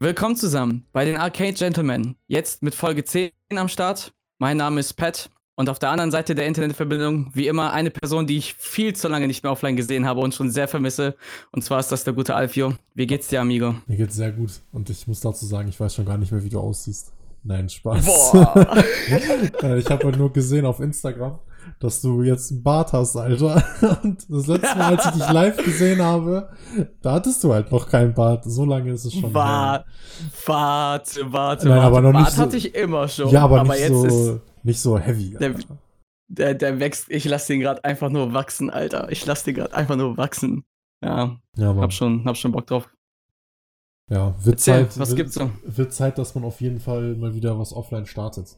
Willkommen zusammen bei den Arcade Gentlemen. Jetzt mit Folge 10 am Start. Mein Name ist Pat und auf der anderen Seite der Internetverbindung, wie immer, eine Person, die ich viel zu lange nicht mehr offline gesehen habe und schon sehr vermisse. Und zwar ist das der gute Alfio. Wie geht's dir, Amigo? Mir geht's sehr gut. Und ich muss dazu sagen, ich weiß schon gar nicht mehr, wie du aussiehst. Nein, Spaß. Boah. ich habe nur gesehen auf Instagram, dass du jetzt einen Bart hast, Alter. Und das letzte Mal, als ich dich live gesehen habe, da hattest du halt noch keinen Bart. So lange ist es schon. Warte, warte, warte. Nein, aber noch Bart nicht so, hatte ich immer schon. Ja, aber, aber nicht, so, ist, nicht so heavy. Der, der, der, wächst, ich lasse den gerade einfach nur wachsen, Alter. Ich lasse den gerade einfach nur wachsen. Ja, ja hab, schon, hab schon Bock drauf. Ja, wird Erzähl, Zeit, was wird, gibt's so? Wird Zeit, dass man auf jeden Fall mal wieder was offline startet.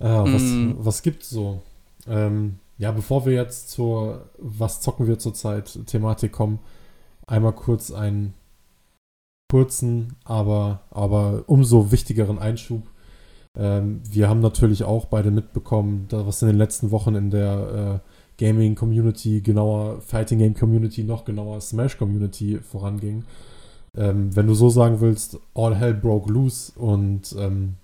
Äh, was, mm. was gibt's so? Ähm, ja, bevor wir jetzt zur Was zocken wir zurzeit Thematik kommen, einmal kurz einen kurzen, aber, aber umso wichtigeren Einschub. Ähm, wir haben natürlich auch beide mitbekommen, was in den letzten Wochen in der äh, Gaming Community, genauer Fighting Game Community, noch genauer Smash Community voranging ähm, wenn du so sagen willst, all hell broke loose und ähm,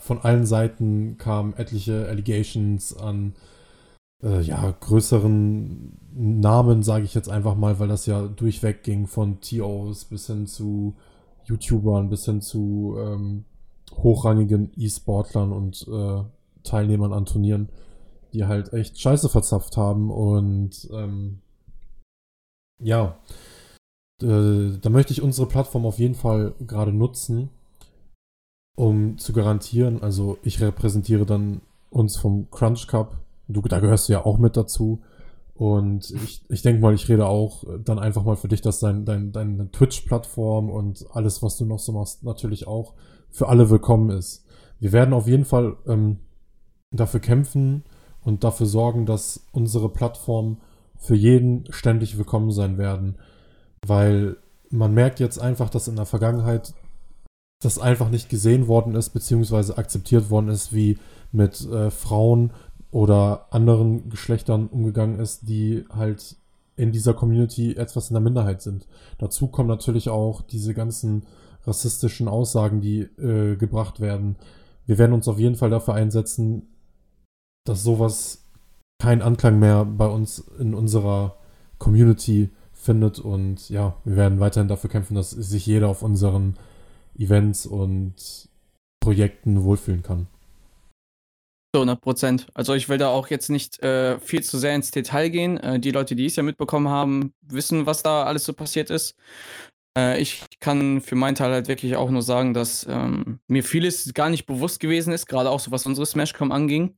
von allen Seiten kamen etliche Allegations an äh, ja, größeren Namen, sage ich jetzt einfach mal, weil das ja durchweg ging von TOs bis hin zu YouTubern, bis hin zu ähm, hochrangigen E-Sportlern und äh, Teilnehmern an Turnieren, die halt echt Scheiße verzapft haben und ähm, ja, äh, da möchte ich unsere Plattform auf jeden Fall gerade nutzen, um zu garantieren, also ich repräsentiere dann uns vom Crunch Cup. Du, da gehörst du ja auch mit dazu. Und ich, ich denke mal, ich rede auch dann einfach mal für dich, dass dein, dein, deine Twitch-Plattform und alles, was du noch so machst, natürlich auch für alle willkommen ist. Wir werden auf jeden Fall ähm, dafür kämpfen und dafür sorgen, dass unsere Plattform für jeden ständig willkommen sein werden. Weil man merkt jetzt einfach, dass in der Vergangenheit das einfach nicht gesehen worden ist, beziehungsweise akzeptiert worden ist, wie mit äh, Frauen oder anderen Geschlechtern umgegangen ist, die halt in dieser Community etwas in der Minderheit sind. Dazu kommen natürlich auch diese ganzen rassistischen Aussagen, die äh, gebracht werden. Wir werden uns auf jeden Fall dafür einsetzen, dass sowas keinen Anklang mehr bei uns in unserer Community findet. Und ja, wir werden weiterhin dafür kämpfen, dass sich jeder auf unseren Events und Projekten wohlfühlen kann. 100 Prozent. Also ich will da auch jetzt nicht äh, viel zu sehr ins Detail gehen. Äh, die Leute, die es ja mitbekommen haben, wissen, was da alles so passiert ist. Äh, ich kann für meinen Teil halt wirklich auch nur sagen, dass ähm, mir vieles gar nicht bewusst gewesen ist, gerade auch so was unsere Smashcom anging.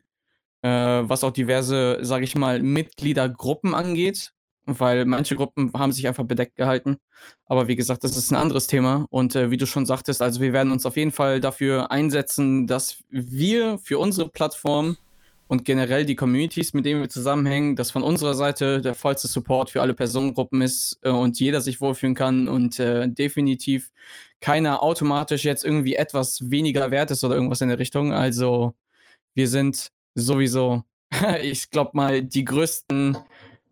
Äh, was auch diverse, sage ich mal, Mitgliedergruppen angeht weil manche Gruppen haben sich einfach bedeckt gehalten. Aber wie gesagt, das ist ein anderes Thema. Und äh, wie du schon sagtest, also wir werden uns auf jeden Fall dafür einsetzen, dass wir für unsere Plattform und generell die Communities, mit denen wir zusammenhängen, dass von unserer Seite der vollste Support für alle Personengruppen ist äh, und jeder sich wohlfühlen kann und äh, definitiv keiner automatisch jetzt irgendwie etwas weniger wert ist oder irgendwas in der Richtung. Also wir sind sowieso, ich glaube mal, die größten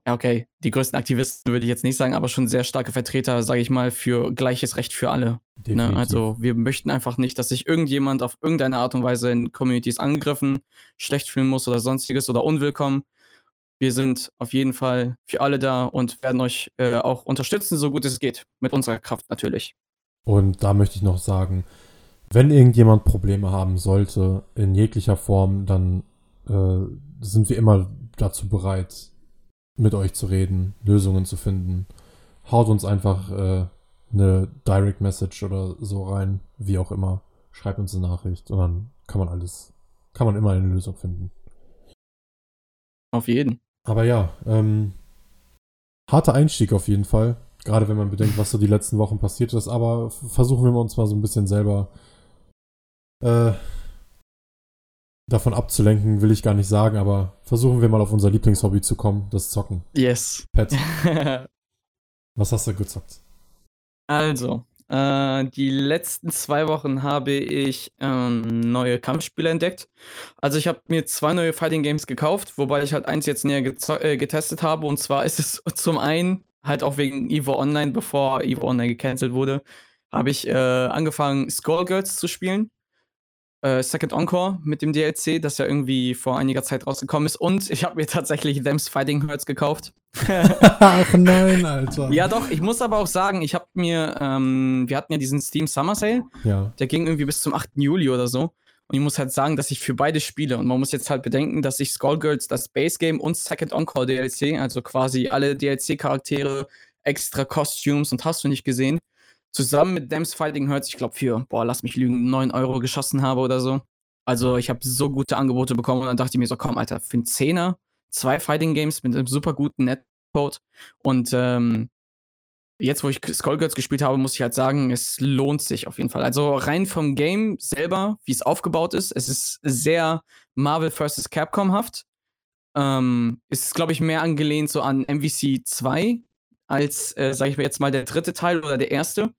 ja, okay, die größten Aktivisten würde ich jetzt nicht sagen, aber schon sehr starke Vertreter, sage ich mal, für gleiches Recht für alle. Ne? Also wir möchten einfach nicht, dass sich irgendjemand auf irgendeine Art und Weise in Communities angegriffen, schlecht fühlen muss oder sonstiges oder unwillkommen. Wir sind auf jeden Fall für alle da und werden euch äh, auch unterstützen, so gut es geht. Mit unserer Kraft natürlich. Und da möchte ich noch sagen, wenn irgendjemand Probleme haben sollte, in jeglicher Form, dann äh, sind wir immer dazu bereit, mit euch zu reden, Lösungen zu finden. Haut uns einfach äh, eine Direct Message oder so rein, wie auch immer. Schreibt uns eine Nachricht und dann kann man alles, kann man immer eine Lösung finden. Auf jeden. Aber ja, ähm, harter Einstieg auf jeden Fall. Gerade wenn man bedenkt, was so die letzten Wochen passiert ist. Aber versuchen wir uns mal so ein bisschen selber äh, davon abzulenken, will ich gar nicht sagen, aber versuchen wir mal auf unser Lieblingshobby zu kommen, das Zocken. Yes. Pet. Was hast du gezockt? Also, äh, die letzten zwei Wochen habe ich ähm, neue Kampfspiele entdeckt. Also ich habe mir zwei neue Fighting Games gekauft, wobei ich halt eins jetzt näher äh, getestet habe. Und zwar ist es zum einen halt auch wegen Evo Online, bevor Evo Online gecancelt wurde, habe ich äh, angefangen, Skullgirls zu spielen. Äh, Second Encore mit dem DLC, das ja irgendwie vor einiger Zeit rausgekommen ist. Und ich habe mir tatsächlich Them's Fighting Herds gekauft. Ach nein, Alter. Ja, doch, ich muss aber auch sagen, ich habe mir, ähm, wir hatten ja diesen Steam Summer Sale. Ja. Der ging irgendwie bis zum 8. Juli oder so. Und ich muss halt sagen, dass ich für beide spiele. Und man muss jetzt halt bedenken, dass ich Skullgirls, das Base Game und Second Encore DLC, also quasi alle DLC-Charaktere, extra Costumes und hast du nicht gesehen, zusammen mit Dems Fighting Hurts, ich glaube, für, boah, lass mich lügen, 9 Euro geschossen habe oder so. Also ich habe so gute Angebote bekommen und dann dachte ich mir so, komm, Alter, für einen Zehner, zwei Fighting Games mit einem super guten Netcode. Und ähm, jetzt, wo ich Skullgirls gespielt habe, muss ich halt sagen, es lohnt sich auf jeden Fall. Also rein vom Game selber, wie es aufgebaut ist, es ist sehr Marvel vs. Capcom-haft. Ähm, ist, glaube ich, mehr angelehnt so an MVC 2 als, äh, sage ich mir jetzt mal, der dritte Teil oder der erste.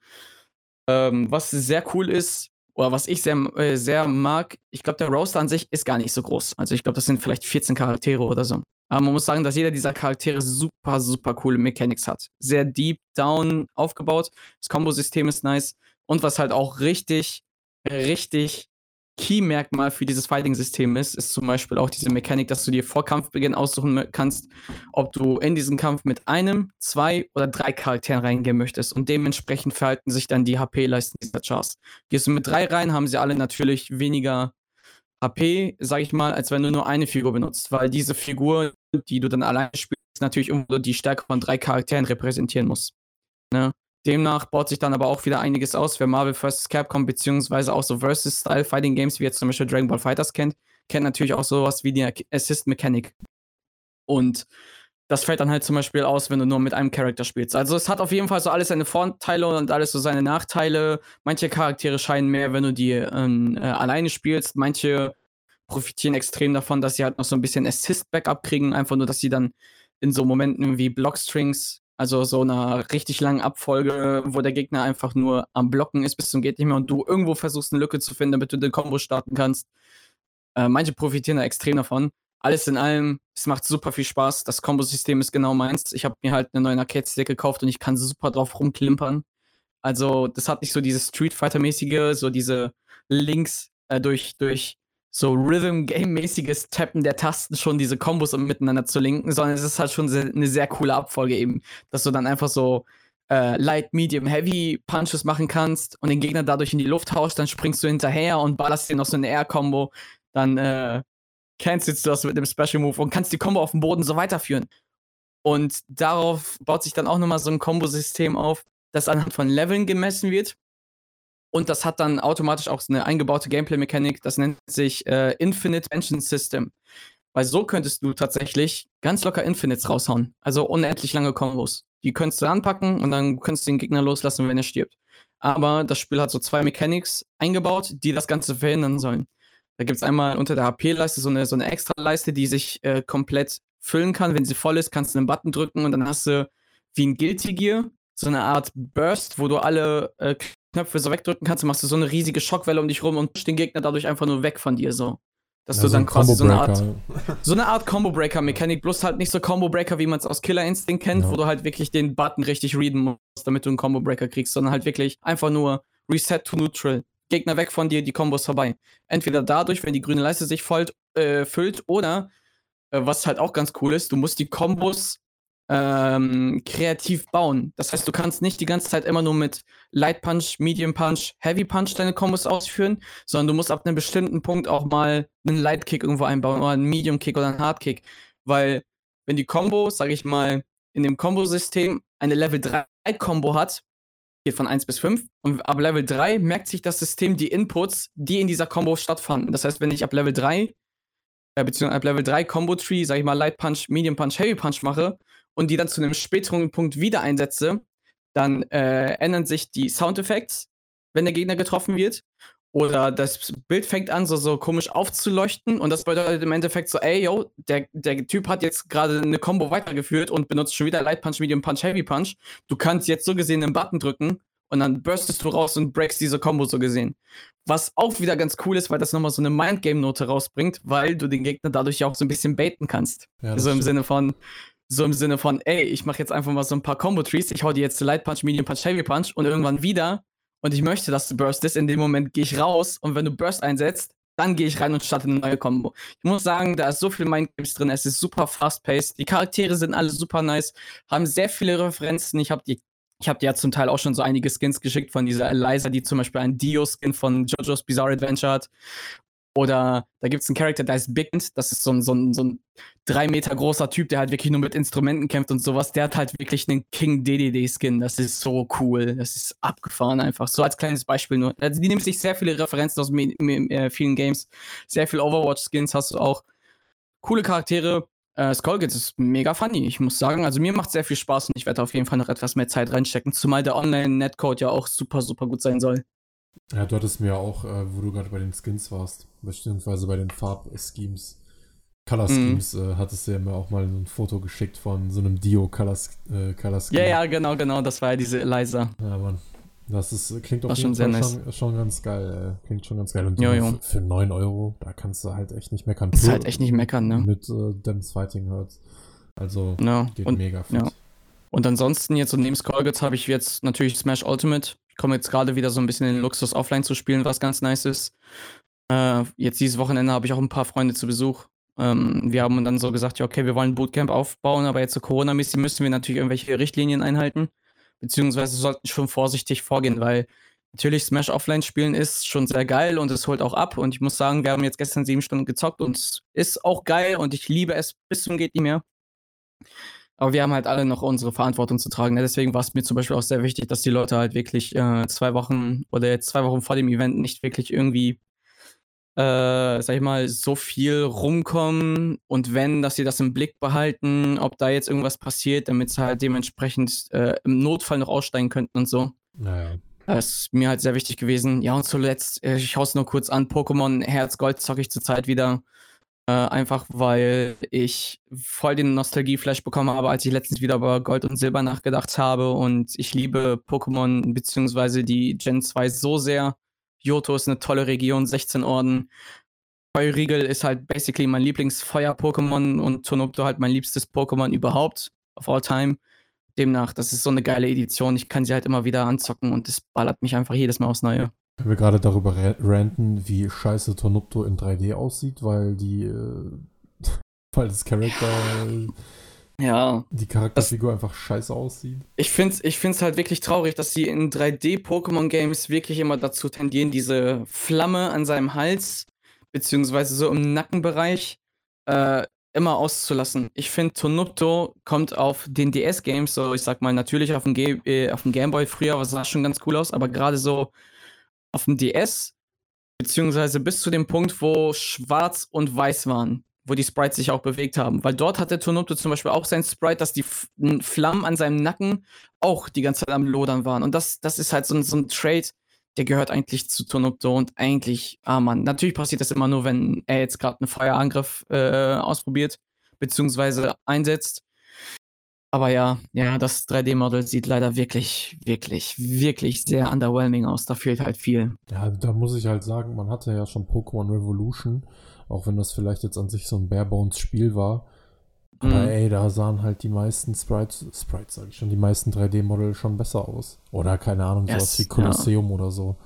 Ähm, was sehr cool ist, oder was ich sehr, äh, sehr mag, ich glaube, der Roster an sich ist gar nicht so groß. Also ich glaube, das sind vielleicht 14 Charaktere oder so. Aber man muss sagen, dass jeder dieser Charaktere super, super coole Mechanics hat. Sehr deep down aufgebaut. Das Kombo-System ist nice. Und was halt auch richtig, richtig Key-Merkmal für dieses Fighting-System ist, ist zum Beispiel auch diese Mechanik, dass du dir vor Kampfbeginn aussuchen kannst, ob du in diesen Kampf mit einem, zwei oder drei Charakteren reingehen möchtest. Und dementsprechend verhalten sich dann die HP-Leisten dieser Chars. Gehst du mit drei rein, haben sie alle natürlich weniger HP, sag ich mal, als wenn du nur eine Figur benutzt, weil diese Figur, die du dann alleine spielst, natürlich irgendwo die Stärke von drei Charakteren repräsentieren muss. Ne? Demnach baut sich dann aber auch wieder einiges aus. Wer Marvel vs. Capcom beziehungsweise auch so Versus-Style-Fighting-Games, wie jetzt zum Beispiel Dragon Ball Fighters kennt, kennt natürlich auch sowas wie die Assist-Mechanik. Und das fällt dann halt zum Beispiel aus, wenn du nur mit einem Charakter spielst. Also es hat auf jeden Fall so alles seine Vorteile und alles so seine Nachteile. Manche Charaktere scheinen mehr, wenn du die ähm, äh, alleine spielst. Manche profitieren extrem davon, dass sie halt noch so ein bisschen Assist-Backup kriegen. Einfach nur, dass sie dann in so Momenten wie Blockstrings also so einer richtig langen Abfolge, wo der Gegner einfach nur am Blocken ist bis zum geht nicht mehr und du irgendwo versuchst eine Lücke zu finden, damit du den Combo starten kannst. Äh, manche profitieren da extrem davon. Alles in allem, es macht super viel Spaß. Das Combo-System ist genau meins. Ich habe mir halt eine neue Arcade-Stick gekauft und ich kann super drauf rumklimpern. Also, das hat nicht so dieses Street Fighter-mäßige, so diese Links äh, durch, durch so Rhythm-Game-mäßiges Tappen der Tasten schon diese Kombos um miteinander zu linken, sondern es ist halt schon sehr, eine sehr coole Abfolge eben, dass du dann einfach so äh, Light, Medium, Heavy Punches machen kannst und den Gegner dadurch in die Luft haust, dann springst du hinterher und ballerst dir noch so eine Air-Combo, dann äh, cancelst du das mit dem Special Move und kannst die Combo auf dem Boden so weiterführen. Und darauf baut sich dann auch nochmal so ein Kombosystem auf, das anhand von Leveln gemessen wird. Und das hat dann automatisch auch eine eingebaute Gameplay-Mechanik, das nennt sich äh, Infinite Engine System. Weil so könntest du tatsächlich ganz locker Infinites raushauen. Also unendlich lange Kombos. Die könntest du anpacken und dann könntest du den Gegner loslassen, wenn er stirbt. Aber das Spiel hat so zwei Mechanics eingebaut, die das Ganze verhindern sollen. Da gibt es einmal unter der HP-Leiste so eine, so eine Extra-Leiste, die sich äh, komplett füllen kann. Wenn sie voll ist, kannst du einen Button drücken und dann hast du wie ein Guilty Gear so eine Art Burst, wo du alle äh, Knöpfe so wegdrücken kannst, machst du so eine riesige Schockwelle um dich rum und den Gegner dadurch einfach nur weg von dir so. Dass ja, du dann quasi so eine Art so eine Art Combo Breaker Mechanik, bloß halt nicht so Combo Breaker, wie man es aus Killer Instinct kennt, ja. wo du halt wirklich den Button richtig readen musst, damit du einen Combo Breaker kriegst, sondern halt wirklich einfach nur Reset to Neutral. Gegner weg von dir, die Kombos vorbei. Entweder dadurch, wenn die grüne Leiste sich voll, äh, füllt, oder äh, was halt auch ganz cool ist, du musst die Kombos ähm, kreativ bauen. Das heißt, du kannst nicht die ganze Zeit immer nur mit Light Punch, Medium Punch, Heavy Punch deine Kombos ausführen, sondern du musst ab einem bestimmten Punkt auch mal einen Light Kick irgendwo einbauen oder einen Medium Kick oder einen Hard Kick. Weil, wenn die Combo, sag ich mal, in dem Combo-System eine Level 3 Combo hat, geht von 1 bis 5, und ab Level 3 merkt sich das System die Inputs, die in dieser Combo stattfanden. Das heißt, wenn ich ab Level 3 äh, beziehungsweise ab Level 3 Combo Tree, sag ich mal, Light Punch, Medium Punch, Heavy Punch mache und die dann zu einem späteren Punkt wieder einsetze, dann äh, ändern sich die Soundeffekte, wenn der Gegner getroffen wird. Oder das Bild fängt an, so, so komisch aufzuleuchten. Und das bedeutet im Endeffekt so, ey, yo, der, der Typ hat jetzt gerade eine Combo weitergeführt und benutzt schon wieder Light Punch, Medium Punch, Heavy Punch. Du kannst jetzt so gesehen einen Button drücken und dann burstest du raus und breakst diese Combo so gesehen. Was auch wieder ganz cool ist, weil das nochmal so eine Mindgame-Note rausbringt, weil du den Gegner dadurch ja auch so ein bisschen baiten kannst. Ja, so im Sinne von, so im Sinne von, ey, ich mache jetzt einfach mal so ein paar Combo-Trees, ich hau dir jetzt Light Punch, Medium Punch, Heavy Punch und irgendwann wieder und ich möchte, dass du burstest, in dem Moment gehe ich raus und wenn du Burst einsetzt, dann gehe ich rein und starte eine neue Combo. Ich muss sagen, da ist so viel Mindgames drin, es ist super fast-paced, die Charaktere sind alle super nice, haben sehr viele Referenzen. Ich habe die ich habe dir ja zum Teil auch schon so einige Skins geschickt von dieser Eliza, die zum Beispiel einen Dio-Skin von JoJo's Bizarre Adventure hat. Oder da gibt es einen Charakter, der heißt Bigend. Das ist so ein, so, ein, so ein drei Meter großer Typ, der halt wirklich nur mit Instrumenten kämpft und sowas. Der hat halt wirklich einen King DDD-Skin. Das ist so cool. Das ist abgefahren einfach. So als kleines Beispiel nur. Also die nimmt sich sehr viele Referenzen aus äh, vielen Games. Sehr viel Overwatch-Skins hast du auch. Coole Charaktere. Äh, Skullgate ist mega funny, ich muss sagen. Also mir macht sehr viel Spaß und ich werde auf jeden Fall noch etwas mehr Zeit reinstecken, zumal der Online-Netcode ja auch super, super gut sein soll. Ja, du hattest mir auch, äh, wo du gerade bei den Skins warst, beziehungsweise bei den Farbschemes, Color mhm. Schemes, äh, hattest du ja mir auch mal ein Foto geschickt von so einem Dio Color, äh, Color Scheme. Ja, ja, genau, genau, das war ja diese Eliza. Ja, Mann. Das ist, klingt jeden Fall nice. schon, schon, ganz geil. Ey. Klingt schon ganz geil. Und jo, jo. für 9 Euro, da kannst du halt echt nicht meckern. Ist halt echt nicht meckern, ne? Mit äh, Dems Fighting Hurts. Also, no. geht und, mega fit. Ja. Und ansonsten jetzt und neben Skullgirls habe ich jetzt natürlich Smash Ultimate. Ich komme jetzt gerade wieder so ein bisschen in den Luxus offline zu spielen, was ganz nice ist. Äh, jetzt dieses Wochenende habe ich auch ein paar Freunde zu Besuch. Ähm, wir haben dann so gesagt, ja, okay, wir wollen ein Bootcamp aufbauen, aber jetzt so Corona-mäßig müssen wir natürlich irgendwelche Richtlinien einhalten beziehungsweise sollten schon vorsichtig vorgehen, weil natürlich Smash Offline spielen ist schon sehr geil und es holt auch ab. Und ich muss sagen, wir haben jetzt gestern sieben Stunden gezockt und es ist auch geil und ich liebe es bis zum geht nicht mehr. Aber wir haben halt alle noch unsere Verantwortung zu tragen. Deswegen war es mir zum Beispiel auch sehr wichtig, dass die Leute halt wirklich äh, zwei Wochen oder jetzt zwei Wochen vor dem Event nicht wirklich irgendwie äh, sag ich mal, so viel rumkommen und wenn, dass sie das im Blick behalten, ob da jetzt irgendwas passiert, damit sie halt dementsprechend äh, im Notfall noch aussteigen könnten und so. Naja. Das ist mir halt sehr wichtig gewesen. Ja, und zuletzt, äh, ich hau's nur kurz an, Pokémon Herz Gold zocke ich zurzeit wieder. Äh, einfach weil ich voll den Nostalgie-Flash bekommen habe, als ich letztens wieder über Gold und Silber nachgedacht habe. Und ich liebe Pokémon bzw. die Gen 2 so sehr. Johto ist eine tolle Region, 16 Orden. Feurigel ist halt basically mein Lieblingsfeuer-Pokémon und Tonopto halt mein liebstes Pokémon überhaupt, of all time. Demnach, das ist so eine geile Edition. Ich kann sie halt immer wieder anzocken und das ballert mich einfach jedes Mal aufs Neue. Können wir gerade darüber ranten, wie scheiße Tonopto in 3D aussieht, weil die, äh, weil das Charakter ja. Die Charakterfigur das, einfach scheiße aussieht. Ich finde es ich find's halt wirklich traurig, dass sie in 3D-Pokémon-Games wirklich immer dazu tendieren, diese Flamme an seinem Hals, beziehungsweise so im Nackenbereich, äh, immer auszulassen. Ich finde, Tonupto kommt auf den DS-Games, so ich sag mal, natürlich auf dem, äh, auf dem Gameboy früher, aber sah schon ganz cool aus, aber gerade so auf dem DS, beziehungsweise bis zu dem Punkt, wo schwarz und weiß waren, wo die Sprites sich auch bewegt haben. Weil dort hatte Tonopto zum Beispiel auch sein Sprite, dass die F Flammen an seinem Nacken auch die ganze Zeit am Lodern waren. Und das, das ist halt so ein, so ein Trade, der gehört eigentlich zu Tonopto und eigentlich, ah man, natürlich passiert das immer nur, wenn er jetzt gerade einen Feuerangriff äh, ausprobiert, beziehungsweise einsetzt. Aber ja, ja, das 3D-Model sieht leider wirklich, wirklich, wirklich sehr underwhelming aus. Da fehlt halt viel. Ja, da muss ich halt sagen, man hatte ja schon Pokémon Revolution auch wenn das vielleicht jetzt an sich so ein Barebones-Spiel war. Aber mhm. ey, da sahen halt die meisten Sprites, Sprites sag ich schon, die meisten 3D-Modelle schon besser aus. Oder keine Ahnung, yes, sowas wie Colosseum ja. oder so.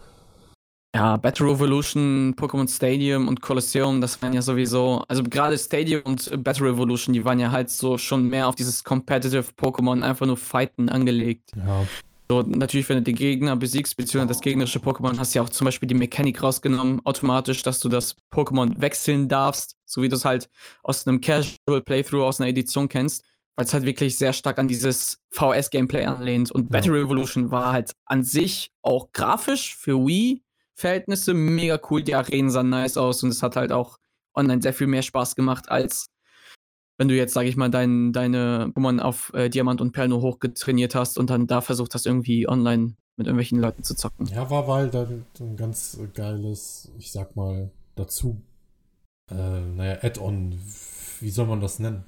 Ja, Battle Revolution, Pokémon Stadium und Colosseum, das waren ja sowieso, also gerade Stadium und Battle Revolution, die waren ja halt so schon mehr auf dieses Competitive Pokémon, einfach nur Fighten angelegt. Ja. So, natürlich, wenn du den Gegner besiegst, beziehungsweise das gegnerische Pokémon, hast du ja auch zum Beispiel die Mechanik rausgenommen, automatisch, dass du das Pokémon wechseln darfst, so wie du es halt aus einem Casual Playthrough, aus einer Edition kennst, weil es halt wirklich sehr stark an dieses VS-Gameplay anlehnt. Und Battle Revolution war halt an sich auch grafisch für Wii-Verhältnisse mega cool. Die Arenen sahen nice aus und es hat halt auch online sehr viel mehr Spaß gemacht als wenn du jetzt, sag ich mal, dein, deine Pokémon auf äh, Diamant und Perl nur hochgetrainiert hast und dann da versucht hast, irgendwie online mit irgendwelchen Leuten zu zocken. Ja, war weil dann ein ganz geiles, ich sag mal, dazu, äh, naja, Add-on, wie soll man das nennen?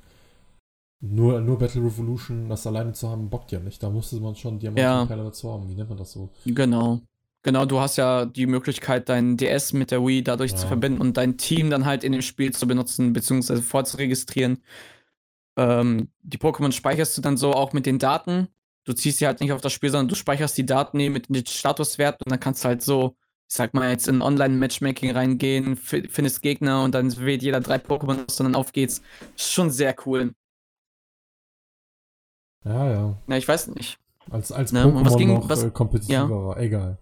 Nur, nur Battle Revolution, das alleine zu haben, bockt ja nicht. Da musste man schon Diamant ja. und Perle dazu haben. Wie nennt man das so? Genau. Genau, du hast ja die Möglichkeit, dein DS mit der Wii dadurch ja. zu verbinden und dein Team dann halt in dem Spiel zu benutzen, beziehungsweise vorzuregistrieren. Ähm, die Pokémon speicherst du dann so auch mit den Daten du ziehst sie halt nicht auf das Spiel, sondern du speicherst die Daten mit dem Statuswert und dann kannst du halt so, ich sag mal, jetzt in Online-Matchmaking reingehen, findest Gegner und dann wählt jeder drei Pokémon aus und dann auf geht's. Ist schon sehr cool. Ja, ja. Ja, ich weiß nicht. Als, als ne? Pokémon was ging, noch was, äh, kompetitiver ja. war, egal.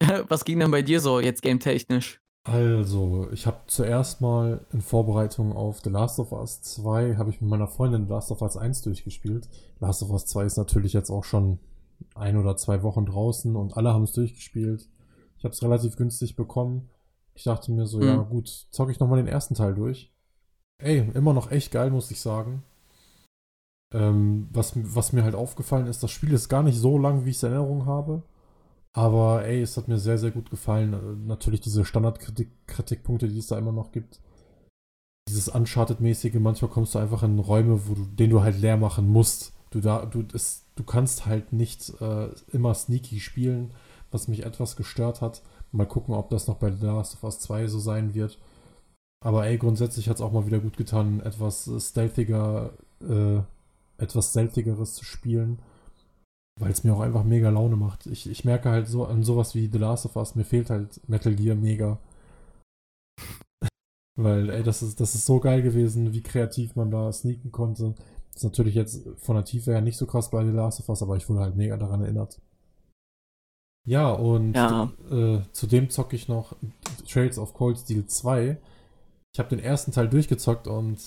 was ging denn bei dir so jetzt game-technisch? Also, ich habe zuerst mal in Vorbereitung auf The Last of Us 2, habe ich mit meiner Freundin The Last of Us 1 durchgespielt. Last of Us 2 ist natürlich jetzt auch schon ein oder zwei Wochen draußen und alle haben es durchgespielt. Ich habe es relativ günstig bekommen. Ich dachte mir so, mhm. ja gut, zocke ich nochmal den ersten Teil durch. Ey, immer noch echt geil, muss ich sagen. Ähm, was, was mir halt aufgefallen ist, das Spiel ist gar nicht so lang, wie ich es in Erinnerung habe. Aber ey, es hat mir sehr, sehr gut gefallen. Äh, natürlich diese Standardkritikpunkte, die es da immer noch gibt. Dieses Uncharted-mäßige, manchmal kommst du einfach in Räume, wo du, den du halt leer machen musst. Du, da, du, es, du kannst halt nicht äh, immer sneaky spielen, was mich etwas gestört hat. Mal gucken, ob das noch bei The Last of Us 2 so sein wird. Aber ey, grundsätzlich hat es auch mal wieder gut getan, etwas stealthiger, äh, etwas stealthigeres zu spielen weil es mir auch einfach mega Laune macht. Ich, ich merke halt so an sowas wie The Last of Us, mir fehlt halt Metal Gear mega. Weil, ey, das ist, das ist so geil gewesen, wie kreativ man da sneaken konnte. Das ist natürlich jetzt von der Tiefe her nicht so krass bei The Last of Us, aber ich wurde halt mega daran erinnert. Ja, und ja. Äh, zudem zocke ich noch Trails of Cold Steel 2. Ich habe den ersten Teil durchgezockt und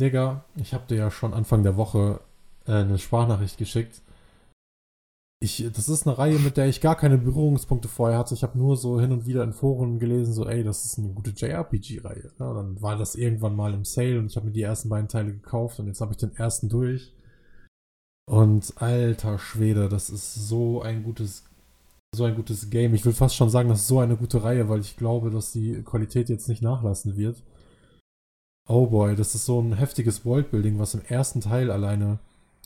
Digga, ich habe dir ja schon Anfang der Woche äh, eine Sprachnachricht geschickt ich, das ist eine Reihe, mit der ich gar keine Berührungspunkte vorher hatte. Ich habe nur so hin und wieder in Foren gelesen, so, ey, das ist eine gute JRPG-Reihe. Ja, dann war das irgendwann mal im Sale und ich habe mir die ersten beiden Teile gekauft und jetzt habe ich den ersten durch. Und alter Schwede, das ist so ein gutes, so ein gutes Game. Ich will fast schon sagen, das ist so eine gute Reihe, weil ich glaube, dass die Qualität jetzt nicht nachlassen wird. Oh boy, das ist so ein heftiges Worldbuilding, was im ersten Teil alleine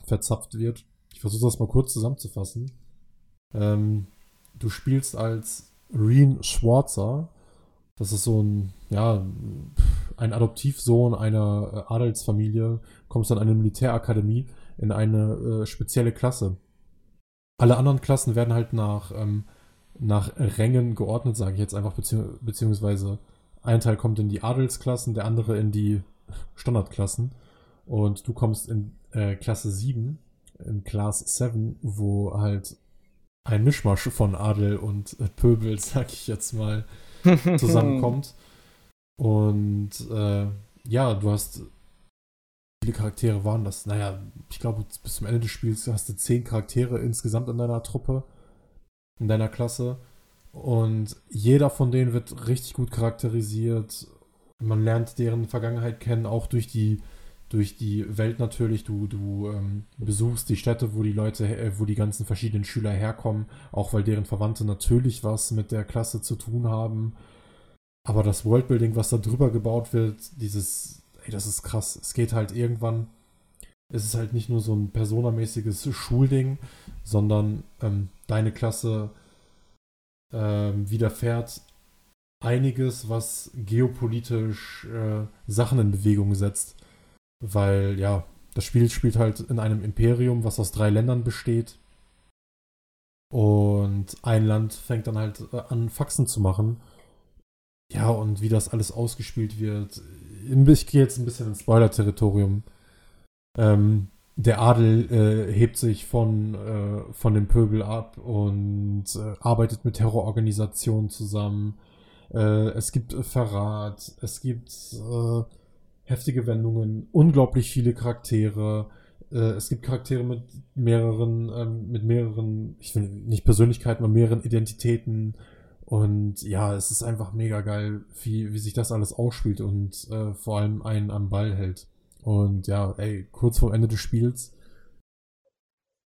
verzapft wird. Ich versuche das mal kurz zusammenzufassen. Ähm, du spielst als Reen Schwarzer. Das ist so ein, ja, ein Adoptivsohn einer äh, Adelsfamilie. Kommst an eine Militärakademie in eine äh, spezielle Klasse. Alle anderen Klassen werden halt nach, ähm, nach Rängen geordnet, sage ich jetzt einfach, bezieh beziehungsweise ein Teil kommt in die Adelsklassen, der andere in die Standardklassen. Und du kommst in äh, Klasse 7 in Class 7, wo halt ein Mischmasch von Adel und Pöbel, sag ich jetzt mal, zusammenkommt. Und äh, ja, du hast viele Charaktere waren das. Naja, ich glaube, bis zum Ende des Spiels hast du zehn Charaktere insgesamt in deiner Truppe, in deiner Klasse. Und jeder von denen wird richtig gut charakterisiert. Man lernt deren Vergangenheit kennen, auch durch die durch die Welt natürlich. Du, du ähm, besuchst die Städte, wo die Leute, äh, wo die ganzen verschiedenen Schüler herkommen, auch weil deren Verwandte natürlich was mit der Klasse zu tun haben. Aber das Worldbuilding, was da drüber gebaut wird, dieses, ey, das ist krass. Es geht halt irgendwann, es ist halt nicht nur so ein personamäßiges Schulding, sondern ähm, deine Klasse ähm, widerfährt einiges, was geopolitisch äh, Sachen in Bewegung setzt. Weil, ja, das Spiel spielt halt in einem Imperium, was aus drei Ländern besteht. Und ein Land fängt dann halt äh, an, Faxen zu machen. Ja, und wie das alles ausgespielt wird. Ich gehe jetzt ein bisschen ins Spoiler-Territorium. Ähm, der Adel äh, hebt sich von, äh, von dem Pöbel ab und äh, arbeitet mit Terrororganisationen zusammen. Äh, es gibt Verrat, es gibt äh, heftige Wendungen, unglaublich viele Charaktere. Äh, es gibt Charaktere mit mehreren, ähm, mit mehreren, ich will nicht Persönlichkeiten, aber mehreren Identitäten. Und ja, es ist einfach mega geil, wie, wie sich das alles ausspielt und äh, vor allem einen am Ball hält. Und ja, ey, kurz vor Ende des Spiels,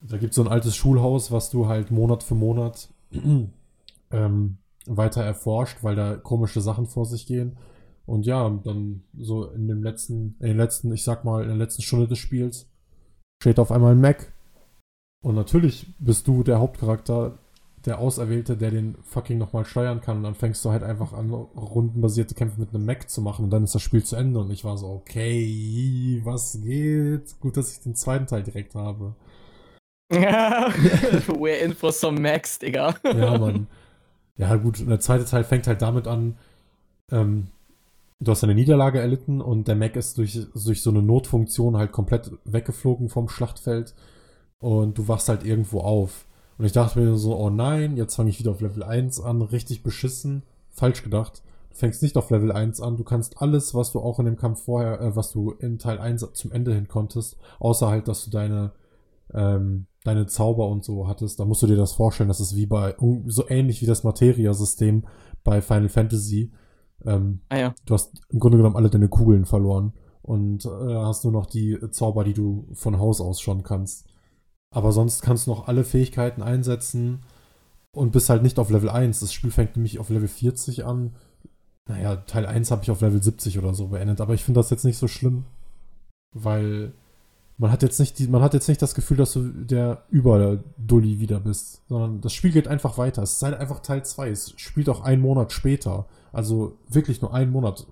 da gibt es so ein altes Schulhaus, was du halt Monat für Monat ähm, weiter erforscht, weil da komische Sachen vor sich gehen. Und ja, dann so in dem letzten, in den letzten, ich sag mal, in der letzten Stunde des Spiels steht auf einmal ein Mac. Und natürlich bist du der Hauptcharakter, der Auserwählte, der den fucking nochmal steuern kann. Und dann fängst du halt einfach an, rundenbasierte Kämpfe mit einem Mac zu machen. Und dann ist das Spiel zu Ende. Und ich war so, okay, was geht? Gut, dass ich den zweiten Teil direkt habe. Ja, we're in for some Max, Digga. Ja, Mann. Ja, gut, der zweite Teil fängt halt damit an, ähm, du hast eine Niederlage erlitten und der Mac ist durch, durch so eine Notfunktion halt komplett weggeflogen vom Schlachtfeld und du wachst halt irgendwo auf. Und ich dachte mir so, oh nein, jetzt fange ich wieder auf Level 1 an, richtig beschissen. Falsch gedacht. Du fängst nicht auf Level 1 an, du kannst alles, was du auch in dem Kampf vorher, äh, was du in Teil 1 zum Ende hin konntest, außer halt, dass du deine, ähm, deine Zauber und so hattest, da musst du dir das vorstellen, das ist wie bei, so ähnlich wie das Materia-System bei Final Fantasy. Ähm, ah ja. Du hast im Grunde genommen alle deine Kugeln verloren und äh, hast nur noch die Zauber, die du von Haus aus schon kannst. Aber sonst kannst du noch alle Fähigkeiten einsetzen und bist halt nicht auf Level 1. Das Spiel fängt nämlich auf Level 40 an. Naja, Teil 1 habe ich auf Level 70 oder so beendet, aber ich finde das jetzt nicht so schlimm, weil man hat jetzt nicht die, man hat jetzt nicht das Gefühl, dass du der Über-Dulli wieder bist, sondern das Spiel geht einfach weiter. Es ist halt einfach Teil 2. Es spielt auch einen Monat später. Also wirklich nur einen Monat.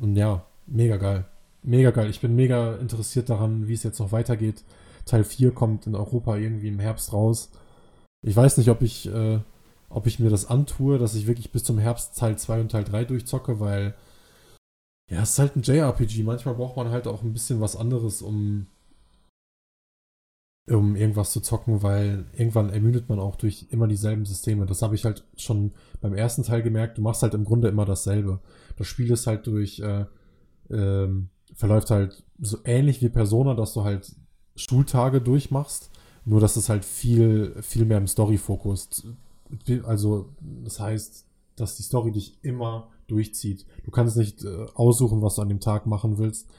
Und ja, mega geil. Mega geil. Ich bin mega interessiert daran, wie es jetzt noch weitergeht. Teil 4 kommt in Europa irgendwie im Herbst raus. Ich weiß nicht, ob ich, äh, ob ich mir das antue, dass ich wirklich bis zum Herbst Teil 2 und Teil 3 durchzocke, weil ja, es ist halt ein JRPG. Manchmal braucht man halt auch ein bisschen was anderes, um, um irgendwas zu zocken, weil irgendwann ermüdet man auch durch immer dieselben Systeme. Das habe ich halt schon beim ersten Teil gemerkt. Du machst halt im Grunde immer dasselbe. Das Spiel ist halt durch, äh, ähm, verläuft halt so ähnlich wie Persona, dass du halt Schultage durchmachst, nur dass es halt viel, viel mehr im Story-Fokus. Also, das heißt, dass die Story dich immer durchzieht. Du kannst nicht äh, aussuchen, was du an dem Tag machen willst,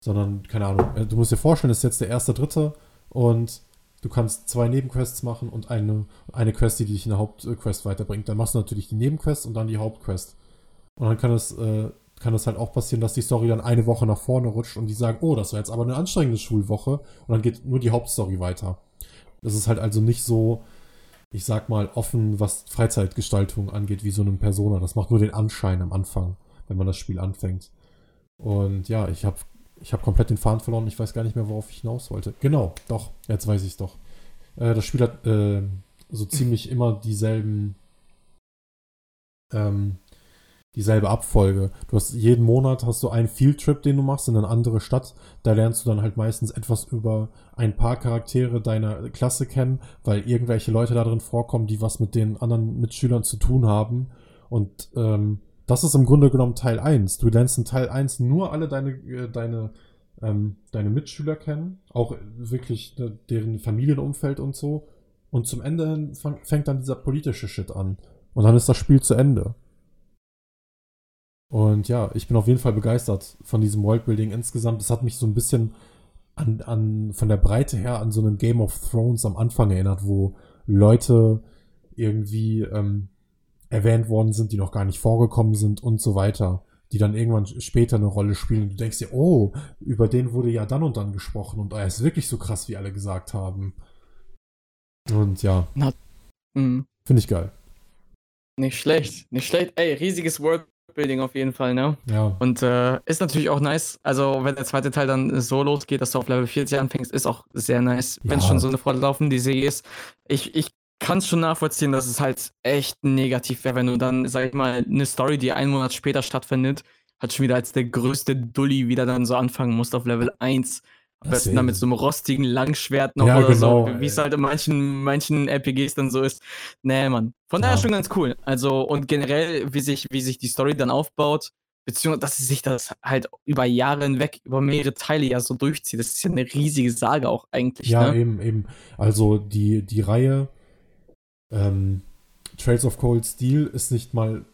sondern, keine Ahnung, äh, du musst dir vorstellen, es ist jetzt der erste, dritte und du kannst zwei Nebenquests machen und eine, eine Quest, die dich in der Hauptquest weiterbringt. Dann machst du natürlich die Nebenquest und dann die Hauptquest. Und dann kann es äh, kann es halt auch passieren, dass die Story dann eine Woche nach vorne rutscht und die sagen, oh, das war jetzt aber eine anstrengende Schulwoche und dann geht nur die Hauptstory weiter. Das ist halt also nicht so, ich sag mal, offen, was Freizeitgestaltung angeht, wie so eine Persona. Das macht nur den Anschein am Anfang, wenn man das Spiel anfängt. Und ja, ich habe ich hab komplett den Faden verloren. Ich weiß gar nicht mehr, worauf ich hinaus wollte. Genau, doch, jetzt weiß ich es doch. Äh, das Spiel hat äh, so ziemlich immer dieselben ähm, dieselbe Abfolge. Du hast jeden Monat hast du einen Fieldtrip, den du machst in eine andere Stadt. Da lernst du dann halt meistens etwas über ein paar Charaktere deiner Klasse kennen, weil irgendwelche Leute da drin vorkommen, die was mit den anderen Mitschülern zu tun haben. Und ähm, das ist im Grunde genommen Teil 1. Du lernst in Teil 1 nur alle deine, äh, deine, ähm, deine Mitschüler kennen, auch wirklich äh, deren Familienumfeld und so. Und zum Ende fängt dann dieser politische Shit an. Und dann ist das Spiel zu Ende. Und ja, ich bin auf jeden Fall begeistert von diesem Worldbuilding insgesamt. Es hat mich so ein bisschen an, an, von der Breite her an so einen Game of Thrones am Anfang erinnert, wo Leute irgendwie ähm, erwähnt worden sind, die noch gar nicht vorgekommen sind und so weiter, die dann irgendwann später eine Rolle spielen. Du denkst dir, oh, über den wurde ja dann und dann gesprochen und er ist wirklich so krass, wie alle gesagt haben. Und ja, mhm. finde ich geil. Nicht schlecht, nicht schlecht. Ey, riesiges World Building auf jeden Fall, ne? Ja. Und äh, ist natürlich auch nice. Also, wenn der zweite Teil dann so losgeht, dass du auf Level 40 anfängst, ist auch sehr nice, ja. wenn es schon so eine fortlaufende Serie ist. Ich, ich kann es schon nachvollziehen, dass es halt echt negativ wäre, wenn du dann, sag ich mal, eine Story, die einen Monat später stattfindet, halt schon wieder als der größte Dulli wieder dann so anfangen musst auf Level 1. Am besten dann mit so einem rostigen Langschwert noch ja, oder genau, so, wie es halt in manchen, manchen RPGs dann so ist. Nee, Mann. Von daher ja. schon ganz cool. Also, und generell, wie sich, wie sich die Story dann aufbaut, beziehungsweise, dass sie sich das halt über Jahre hinweg, über mehrere Teile ja so durchzieht. Das ist ja eine riesige Sage auch eigentlich. Ja, ne? eben, eben. Also, die, die Reihe ähm, Trails of Cold Steel ist nicht mal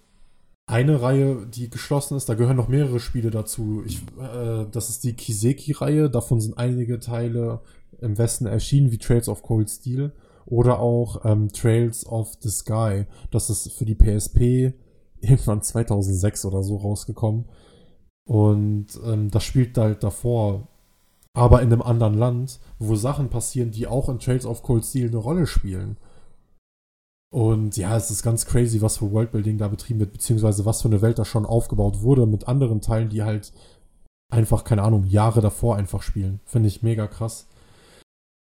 eine Reihe, die geschlossen ist. Da gehören noch mehrere Spiele dazu. Ich, äh, das ist die Kiseki-Reihe. Davon sind einige Teile im Westen erschienen, wie Trails of Cold Steel. Oder auch ähm, Trails of the Sky. Das ist für die PSP irgendwann 2006 oder so rausgekommen. Und ähm, das spielt halt davor, aber in einem anderen Land, wo Sachen passieren, die auch in Trails of Cold Steel eine Rolle spielen. Und ja, es ist ganz crazy, was für Worldbuilding da betrieben wird, beziehungsweise was für eine Welt da schon aufgebaut wurde mit anderen Teilen, die halt einfach, keine Ahnung, Jahre davor einfach spielen. Finde ich mega krass.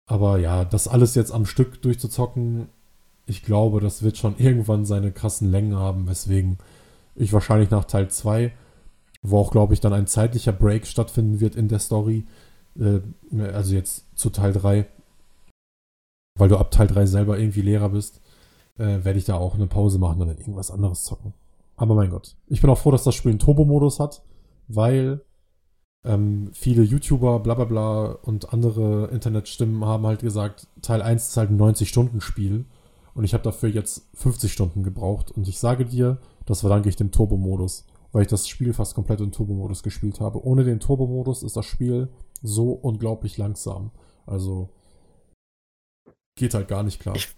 Aber ja, das alles jetzt am Stück durchzuzocken, ich glaube, das wird schon irgendwann seine krassen Längen haben, weswegen ich wahrscheinlich nach Teil 2, wo auch, glaube ich, dann ein zeitlicher Break stattfinden wird in der Story, äh, also jetzt zu Teil 3, weil du ab Teil 3 selber irgendwie Lehrer bist, äh, werde ich da auch eine Pause machen und dann irgendwas anderes zocken. Aber mein Gott. Ich bin auch froh, dass das Spiel einen Turbo-Modus hat, weil ähm, viele YouTuber, bla bla bla und andere Internetstimmen haben halt gesagt, Teil 1 ist halt ein 90-Stunden-Spiel und ich habe dafür jetzt 50 Stunden gebraucht und ich sage dir, das verdanke ich dem Turbo-Modus, weil ich das Spiel fast komplett im Turbo-Modus gespielt habe. Ohne den Turbo-Modus ist das Spiel so unglaublich langsam. Also geht halt gar nicht klar. Ich,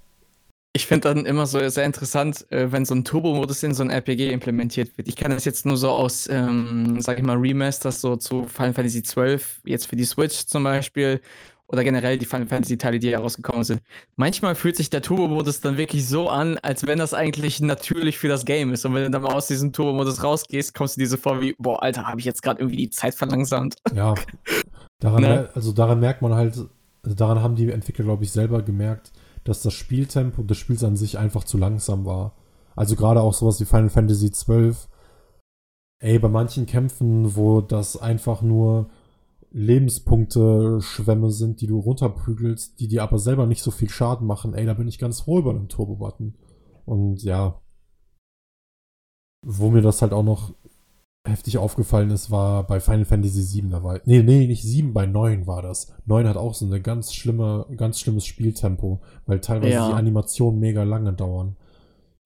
ich finde dann immer so sehr interessant, äh, wenn so ein Turbo-Modus in so ein RPG implementiert wird. Ich kann das jetzt nur so aus, ähm, sag ich mal, Remasters so zu Final Fantasy XII, jetzt für die Switch zum Beispiel, oder generell die Final Fantasy-Teile, die herausgekommen sind. Manchmal fühlt sich der Turbo-Modus dann wirklich so an, als wenn das eigentlich natürlich für das Game ist. Und wenn du dann mal aus diesem Turbo-Modus rausgehst, kommst du dir so vor wie, boah, Alter, habe ich jetzt gerade irgendwie die Zeit verlangsamt. Ja, daran, ne? also daran merkt man halt, also daran haben die Entwickler, glaube ich, selber gemerkt, dass das Spieltempo des Spiels an sich einfach zu langsam war. Also gerade auch sowas wie Final Fantasy XII. Ey, bei manchen Kämpfen, wo das einfach nur Lebenspunkte-Schwämme sind, die du runterprügelst, die dir aber selber nicht so viel Schaden machen, ey, da bin ich ganz froh über den Turbo-Button. Und ja, wo mir das halt auch noch heftig aufgefallen ist, war bei Final Fantasy VII, da war, nee, nee, nicht 7, bei 9 war das. 9 hat auch so eine ganz schlimme, ganz schlimmes Spieltempo, weil teilweise ja. die Animationen mega lange dauern.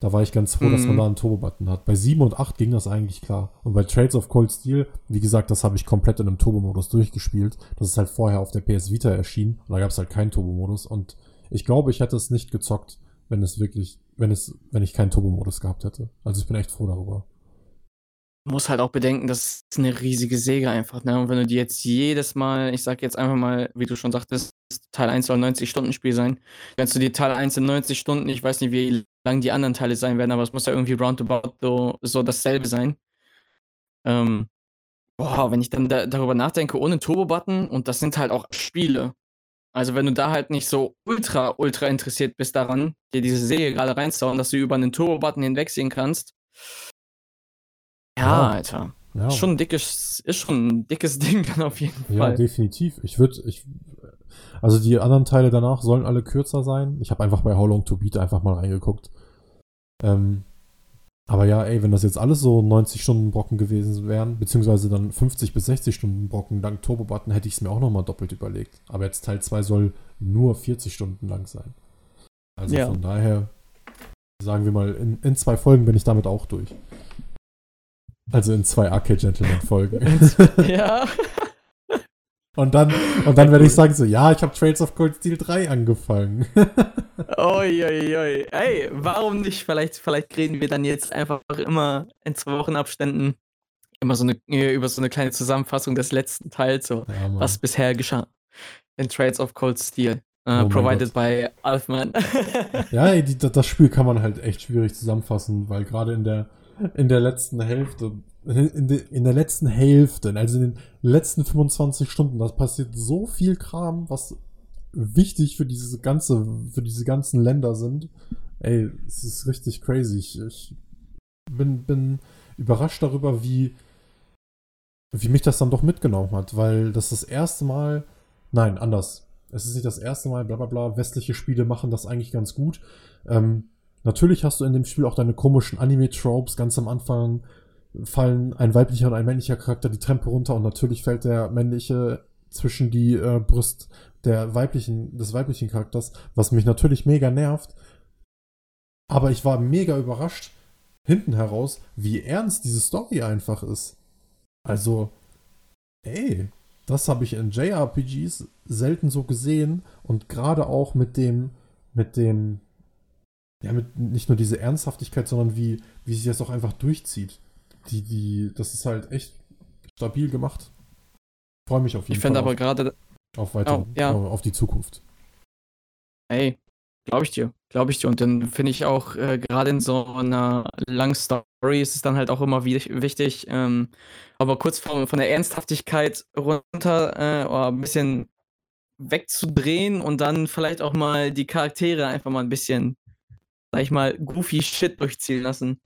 Da war ich ganz froh, mhm. dass man mhm. da einen Turbo-Button hat. Bei 7 und 8 ging das eigentlich klar. Und bei Trades of Cold Steel, wie gesagt, das habe ich komplett in einem Turbo-Modus durchgespielt. Das ist halt vorher auf der PS Vita erschienen. Und da gab es halt keinen Turbo-Modus. Und ich glaube, ich hätte es nicht gezockt, wenn es wirklich, wenn es, wenn ich keinen Turbo-Modus gehabt hätte. Also ich bin echt froh darüber. Du musst halt auch bedenken, das ist eine riesige Säge einfach, ne? Und wenn du die jetzt jedes Mal, ich sag jetzt einfach mal, wie du schon sagtest, Teil 1 soll 90-Stunden-Spiel sein. Wenn du die Teil 1 in 90 Stunden, ich weiß nicht, wie lang die anderen Teile sein werden, aber es muss ja irgendwie roundabout so, so dasselbe sein. Ähm, boah, wenn ich dann da, darüber nachdenke, ohne Turbo-Button, und das sind halt auch Spiele. Also wenn du da halt nicht so ultra, ultra interessiert bist daran, dir diese Säge gerade reinzuhauen, dass du über einen Turbo-Button hinwegsehen kannst, ja. Alter. Ja. Ist schon ein dickes, ist schon ein dickes Ding dann auf jeden ja, Fall. Ja, definitiv. Ich würde, ich, also die anderen Teile danach sollen alle kürzer sein. Ich habe einfach bei How Long to Beat einfach mal reingeguckt. Ähm, aber ja, ey, wenn das jetzt alles so 90 Stunden Brocken gewesen wären, beziehungsweise dann 50 bis 60 Stunden Brocken dank Turbo Button, hätte ich es mir auch nochmal doppelt überlegt. Aber jetzt Teil 2 soll nur 40 Stunden lang sein. Also ja. von daher, sagen wir mal, in, in zwei Folgen bin ich damit auch durch. Also in zwei Arcade Gentleman Folgen. ja. Und dann, und dann werde ich sagen so, ja, ich habe Trails of Cold Steel 3 angefangen. Uiuiui. Ey, warum nicht? Vielleicht, vielleicht reden wir dann jetzt einfach immer in zwei Wochen Abständen immer so eine, über so eine kleine Zusammenfassung des letzten Teils, so ja, was bisher geschah in Trails of Cold Steel. Uh, oh provided by Alfman. ja, das Spiel kann man halt echt schwierig zusammenfassen, weil gerade in der in der letzten Hälfte, in, de, in der letzten Hälfte, also in den letzten 25 Stunden, da passiert so viel Kram, was wichtig für diese ganze, für diese ganzen Länder sind. Ey, es ist richtig crazy. Ich, ich bin, bin überrascht darüber, wie, wie mich das dann doch mitgenommen hat, weil das das erste Mal, nein, anders. Es ist nicht das erste Mal, bla bla bla, westliche Spiele machen das eigentlich ganz gut. Ähm, Natürlich hast du in dem Spiel auch deine komischen Anime-Tropes. Ganz am Anfang fallen ein weiblicher und ein männlicher Charakter die Treppe runter und natürlich fällt der männliche zwischen die äh, Brust der weiblichen, des weiblichen Charakters, was mich natürlich mega nervt. Aber ich war mega überrascht hinten heraus, wie ernst diese Story einfach ist. Also, ey, das habe ich in JRPGs selten so gesehen und gerade auch mit dem, mit dem ja, mit nicht nur diese Ernsthaftigkeit, sondern wie, wie sich das auch einfach durchzieht. Die, die, das ist halt echt stabil gemacht. Freue mich auf jeden ich Fall. Ich finde aber gerade. Auf weiter, oh, ja. auf die Zukunft. Ey, glaube ich dir, glaube ich dir. Und dann finde ich auch, äh, gerade in so einer langen Story ist es dann halt auch immer wichtig, ähm, aber kurz von, von der Ernsthaftigkeit runter äh, oder ein bisschen wegzudrehen und dann vielleicht auch mal die Charaktere einfach mal ein bisschen, sag ich mal, goofy Shit durchziehen lassen.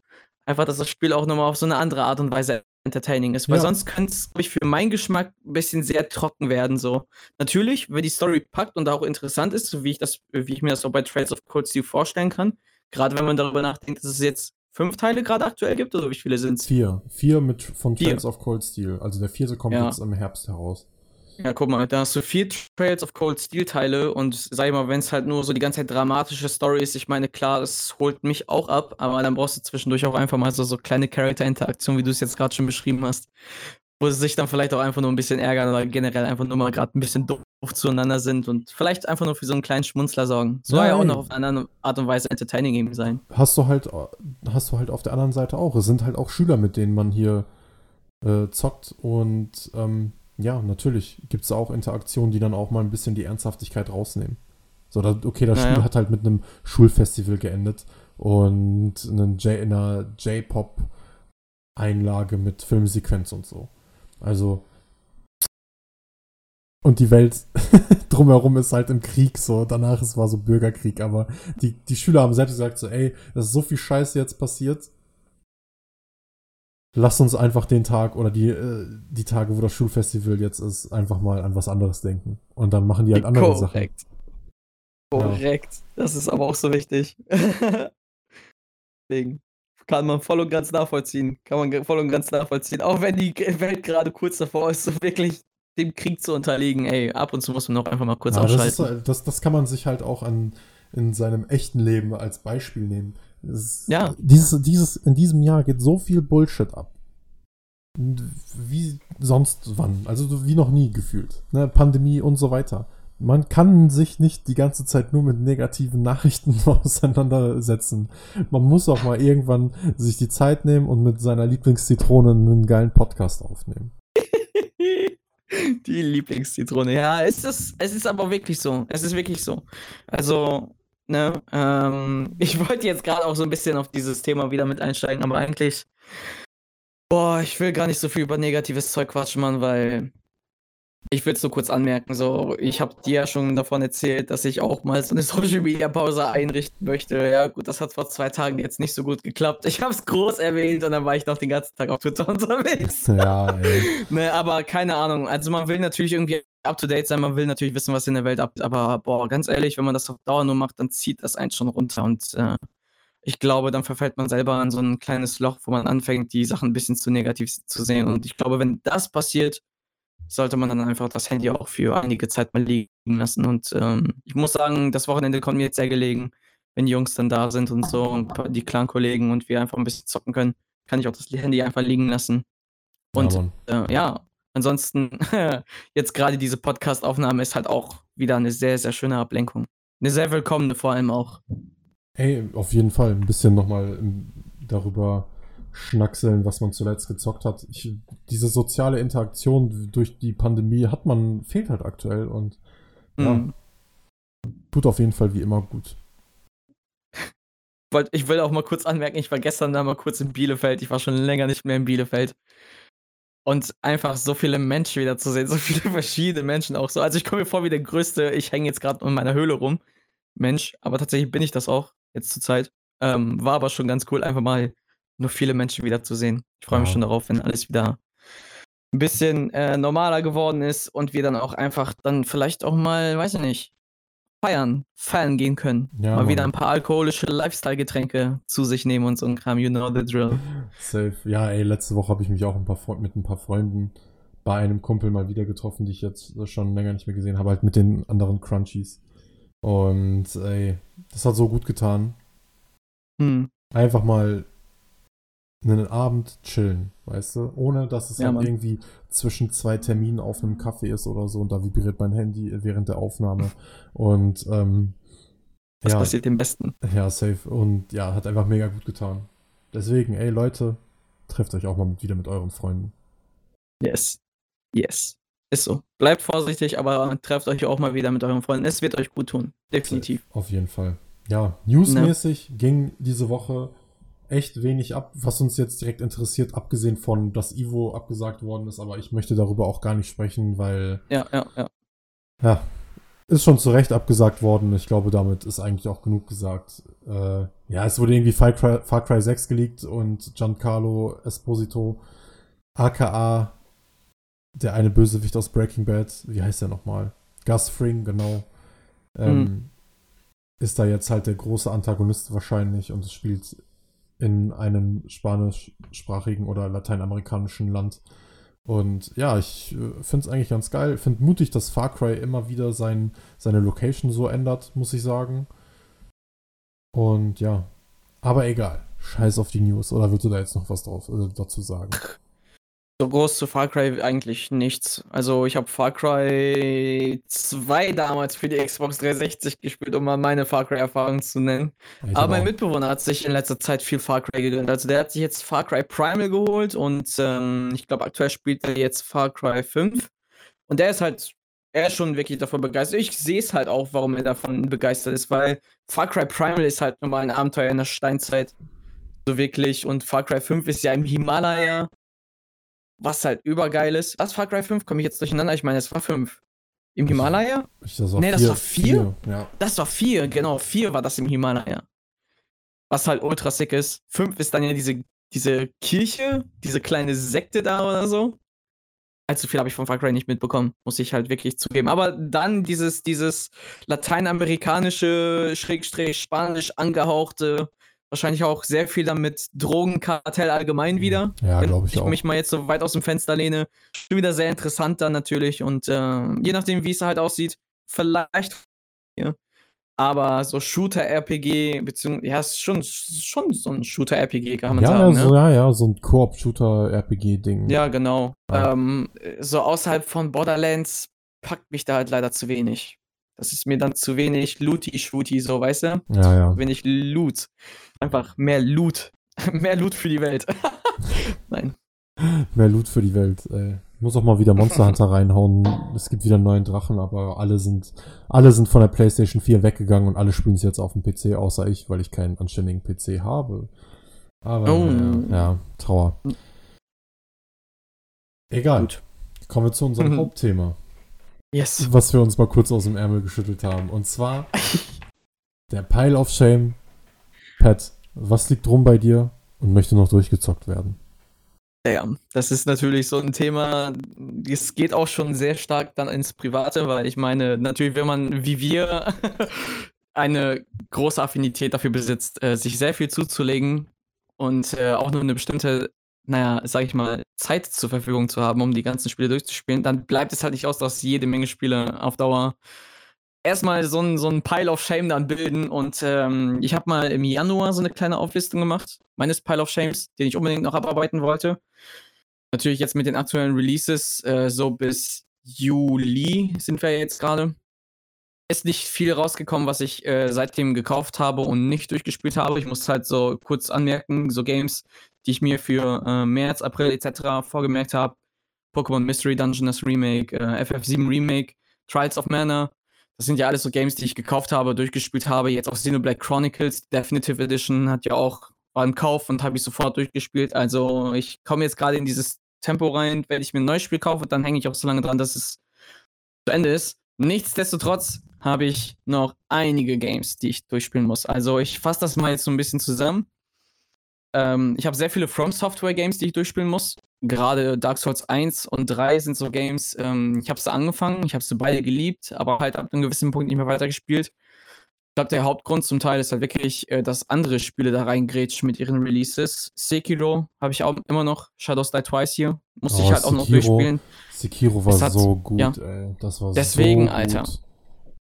Einfach, dass das Spiel auch nochmal auf so eine andere Art und Weise entertaining ist. Weil ja. sonst könnte es, glaube ich, für meinen Geschmack ein bisschen sehr trocken werden. So. Natürlich, wenn die Story packt und auch interessant ist, so wie ich das, wie ich mir das auch bei Trails of Cold Steel vorstellen kann. Gerade wenn man darüber nachdenkt, dass es jetzt fünf Teile gerade aktuell gibt, oder wie viele sind es? Vier. Vier mit von Trails Vier. of Cold Steel. Also der vierte kommt ja. jetzt im Herbst heraus. Ja, guck mal, da hast du vier Trails of Cold Steel Teile und sag ich mal, wenn es halt nur so die ganze Zeit dramatische Story ist, ich meine, klar, das holt mich auch ab, aber dann brauchst du zwischendurch auch einfach mal so, so kleine Charakter-Interaktionen, wie du es jetzt gerade schon beschrieben hast, wo sie sich dann vielleicht auch einfach nur ein bisschen ärgern oder generell einfach nur mal gerade ein bisschen doof zueinander sind und vielleicht einfach nur für so einen kleinen Schmunzler sorgen. Soll ja, ja auch noch auf eine andere Art und Weise entertaining eben sein. Hast du halt, hast du halt auf der anderen Seite auch. Es sind halt auch Schüler, mit denen man hier äh, zockt und ähm, ja, natürlich gibt es auch Interaktionen, die dann auch mal ein bisschen die Ernsthaftigkeit rausnehmen. So, okay, das naja. Spiel hat halt mit einem Schulfestival geendet und einer J-Pop-Einlage mit Filmsequenz und so. Also. Und die Welt drumherum ist halt im Krieg so. Danach ist war so Bürgerkrieg, aber die, die Schüler haben selbst gesagt so, ey, das ist so viel Scheiße jetzt passiert lass uns einfach den Tag oder die, äh, die Tage, wo das Schulfestival jetzt ist, einfach mal an was anderes denken. Und dann machen die halt andere Korrekt. Sachen. Korrekt. Ja. Das ist aber auch so wichtig. Deswegen kann man voll und ganz nachvollziehen. Kann man voll und ganz nachvollziehen. Auch wenn die Welt gerade kurz davor ist, so wirklich dem Krieg zu unterliegen. Ey, ab und zu muss man auch einfach mal kurz ja, ausschalten. Das, ist, das, das kann man sich halt auch an, in seinem echten Leben als Beispiel nehmen. Es, ja. Dieses, dieses, in diesem Jahr geht so viel Bullshit ab. Wie sonst wann. Also wie noch nie gefühlt. Ne? Pandemie und so weiter. Man kann sich nicht die ganze Zeit nur mit negativen Nachrichten auseinandersetzen. Man muss auch mal irgendwann sich die Zeit nehmen und mit seiner Lieblingszitrone einen geilen Podcast aufnehmen. Die Lieblingszitrone. Ja, es ist, es ist aber wirklich so. Es ist wirklich so. Also, Ne? Ähm, ich wollte jetzt gerade auch so ein bisschen auf dieses Thema wieder mit einsteigen, aber eigentlich, boah, ich will gar nicht so viel über negatives Zeug quatschen, Mann, weil ich will es nur kurz anmerken, so, ich habe dir ja schon davon erzählt, dass ich auch mal so eine Social Media Pause einrichten möchte. Ja, gut, das hat vor zwei Tagen jetzt nicht so gut geklappt. Ich habe es groß erwähnt und dann war ich noch den ganzen Tag auf Twitter unterwegs. Ja, ey. ne, aber keine Ahnung. Also man will natürlich irgendwie up to date sein, man will natürlich wissen, was in der Welt abgeht, aber boah, ganz ehrlich, wenn man das auf Dauer nur macht, dann zieht das einen schon runter und äh, ich glaube, dann verfällt man selber in so ein kleines Loch, wo man anfängt, die Sachen ein bisschen zu negativ zu sehen. Und ich glaube, wenn das passiert, sollte man dann einfach das Handy auch für einige Zeit mal liegen lassen. Und ähm, ich muss sagen, das Wochenende kommt mir jetzt sehr gelegen, wenn die Jungs dann da sind und so und die Clan-Kollegen und wir einfach ein bisschen zocken können, kann ich auch das Handy einfach liegen lassen. Und ja, äh, ja ansonsten, jetzt gerade diese Podcast-Aufnahme ist halt auch wieder eine sehr, sehr schöne Ablenkung. Eine sehr willkommene vor allem auch. Hey, auf jeden Fall ein bisschen nochmal darüber schnackseln, was man zuletzt gezockt hat. Ich, diese soziale Interaktion durch die Pandemie hat man, fehlt halt aktuell und ja, mm. tut auf jeden Fall wie immer gut. Ich will auch mal kurz anmerken, ich war gestern da mal kurz in Bielefeld. Ich war schon länger nicht mehr in Bielefeld. Und einfach so viele Menschen wieder zu sehen, so viele verschiedene Menschen auch so. Also ich komme mir vor wie der größte, ich hänge jetzt gerade in meiner Höhle rum. Mensch, aber tatsächlich bin ich das auch jetzt zur Zeit. Ähm, war aber schon ganz cool, einfach mal nur viele Menschen wieder zu sehen. Ich freue mich schon darauf, wenn alles wieder ein bisschen äh, normaler geworden ist und wir dann auch einfach dann vielleicht auch mal, weiß ich nicht, feiern, feiern gehen können. Ja, mal Mann. wieder ein paar alkoholische Lifestyle-Getränke zu sich nehmen und so ein Kram, you know the drill. Safe. Ja, ey, letzte Woche habe ich mich auch ein paar mit ein paar Freunden bei einem Kumpel mal wieder getroffen, die ich jetzt schon länger nicht mehr gesehen habe, halt mit den anderen Crunchies. Und ey, das hat so gut getan. Hm. Einfach mal einen Abend chillen, weißt du? Ohne dass es ja, halt irgendwie zwischen zwei Terminen auf einem Kaffee ist oder so und da vibriert mein Handy während der Aufnahme. Und ähm, das ja, passiert dem Besten. Ja, safe. Und ja, hat einfach mega gut getan. Deswegen, ey Leute, trefft euch auch mal mit, wieder mit euren Freunden. Yes. Yes. Ist so. Bleibt vorsichtig, aber trefft euch auch mal wieder mit euren Freunden. Es wird euch gut tun. Definitiv. Auf jeden Fall. Ja, newsmäßig ne? ging diese Woche echt wenig ab, was uns jetzt direkt interessiert, abgesehen von, dass Ivo abgesagt worden ist, aber ich möchte darüber auch gar nicht sprechen, weil. Ja, ja, ja. Ja, ist schon zu Recht abgesagt worden. Ich glaube, damit ist eigentlich auch genug gesagt. Äh, ja, es wurde irgendwie Far Cry, Far Cry 6 geleakt und Giancarlo Esposito, aka der eine Bösewicht aus Breaking Bad, wie heißt der nochmal? Gus Fring, genau. Ähm, mhm. Ist da jetzt halt der große Antagonist wahrscheinlich und es spielt in einem spanischsprachigen oder lateinamerikanischen Land. Und ja, ich äh, finde es eigentlich ganz geil. Finde mutig, dass Far Cry immer wieder sein, seine Location so ändert, muss ich sagen. Und ja, aber egal. Scheiß auf die News. Oder würdest du da jetzt noch was drauf, äh, dazu sagen? So groß zu Far Cry eigentlich nichts. Also ich habe Far Cry 2 damals für die Xbox 360 gespielt, um mal meine Far Cry-Erfahrung zu nennen. Ich Aber mein Mitbewohner hat sich in letzter Zeit viel Far Cry gegönnt. Also der hat sich jetzt Far Cry Primal geholt und ähm, ich glaube aktuell spielt er jetzt Far Cry 5. Und der ist halt, er ist schon wirklich davon begeistert. Ich sehe es halt auch, warum er davon begeistert ist, weil Far Cry Primal ist halt nochmal ein Abenteuer in der Steinzeit. So wirklich. Und Far Cry 5 ist ja im Himalaya was halt übergeil ist. Was Far Cry 5? Komme ich jetzt durcheinander? Ich meine, es war 5. Im Himalaya? Ich, das war nee, das war 4. Ja. Das war 4, genau. 4 war das im Himalaya. Was halt ultra sick ist. 5 ist dann ja diese, diese Kirche, diese kleine Sekte da oder so. Allzu viel habe ich von Far Cry nicht mitbekommen, muss ich halt wirklich zugeben. Aber dann dieses, dieses lateinamerikanische, schrägstrich spanisch angehauchte, wahrscheinlich auch sehr viel damit Drogenkartell allgemein wieder. Ja, glaube ich, ich auch. mich mal jetzt so weit aus dem Fenster lehne. Schon wieder sehr interessant dann natürlich und äh, je nachdem, wie es halt aussieht, vielleicht. Ja. Aber so Shooter-RPG, beziehungsweise, ja, ist schon, schon so ein Shooter-RPG, kann man ja, sagen. Ja, so, ne? ja, ja, so ein Koop-Shooter-RPG-Ding. Ja, genau. Ja. Ähm, so außerhalb von Borderlands packt mich da halt leider zu wenig. Das ist mir dann zu wenig Looty-Shooty, so, weißt du? Ja, ja. Wenig Loot. Einfach mehr Loot. mehr Loot für die Welt. Nein. Mehr Loot für die Welt, ey. Muss auch mal wieder Monster Hunter reinhauen. Es gibt wieder einen neuen Drachen, aber alle sind, alle sind von der PlayStation 4 weggegangen und alle spielen es jetzt auf dem PC, außer ich, weil ich keinen anständigen PC habe. Aber oh. ja, ja, Trauer. Egal. Gut. Kommen wir zu unserem mhm. Hauptthema. Yes. Was wir uns mal kurz aus dem Ärmel geschüttelt haben. Und zwar der Pile of Shame. Pat, was liegt drum bei dir und möchte noch durchgezockt werden? Ja, das ist natürlich so ein Thema, es geht auch schon sehr stark dann ins Private, weil ich meine, natürlich, wenn man wie wir eine große Affinität dafür besitzt, äh, sich sehr viel zuzulegen und äh, auch nur eine bestimmte naja, sag ich mal, Zeit zur Verfügung zu haben, um die ganzen Spiele durchzuspielen, dann bleibt es halt nicht aus, dass jede Menge Spiele auf Dauer erstmal so ein, so ein Pile of Shame dann bilden. Und ähm, ich habe mal im Januar so eine kleine Auflistung gemacht, meines Pile of Shames, den ich unbedingt noch abarbeiten wollte. Natürlich jetzt mit den aktuellen Releases, äh, so bis Juli sind wir jetzt gerade. Ist nicht viel rausgekommen, was ich äh, seitdem gekauft habe und nicht durchgespielt habe. Ich muss halt so kurz anmerken, so Games, die ich mir für äh, März, April etc. vorgemerkt habe. Pokémon Mystery Dungeon, das Remake, äh, FF7 Remake, Trials of Mana. Das sind ja alles so Games, die ich gekauft habe, durchgespielt habe. Jetzt auch Xenoblade Chronicles, Definitive Edition hat ja auch, im Kauf und habe ich sofort durchgespielt. Also ich komme jetzt gerade in dieses Tempo rein, wenn ich mir ein neues Spiel kaufe, dann hänge ich auch so lange dran, dass es zu Ende ist. Nichtsdestotrotz habe ich noch einige Games, die ich durchspielen muss. Also ich fasse das mal jetzt so ein bisschen zusammen. Ähm, ich habe sehr viele From Software Games, die ich durchspielen muss. Gerade Dark Souls 1 und 3 sind so Games, ähm, ich habe sie angefangen, ich habe sie beide geliebt, aber halt ab einem gewissen Punkt nicht mehr weitergespielt. Ich glaube, der Hauptgrund zum Teil ist halt wirklich, äh, dass andere Spiele da reingrätschen mit ihren Releases. Sekiro habe ich auch immer noch, Shadows Die Twice hier, musste oh, ich halt Sekiro, auch noch durchspielen. Sekiro war hat, so gut, ja, ey. Das war deswegen, so gut. Alter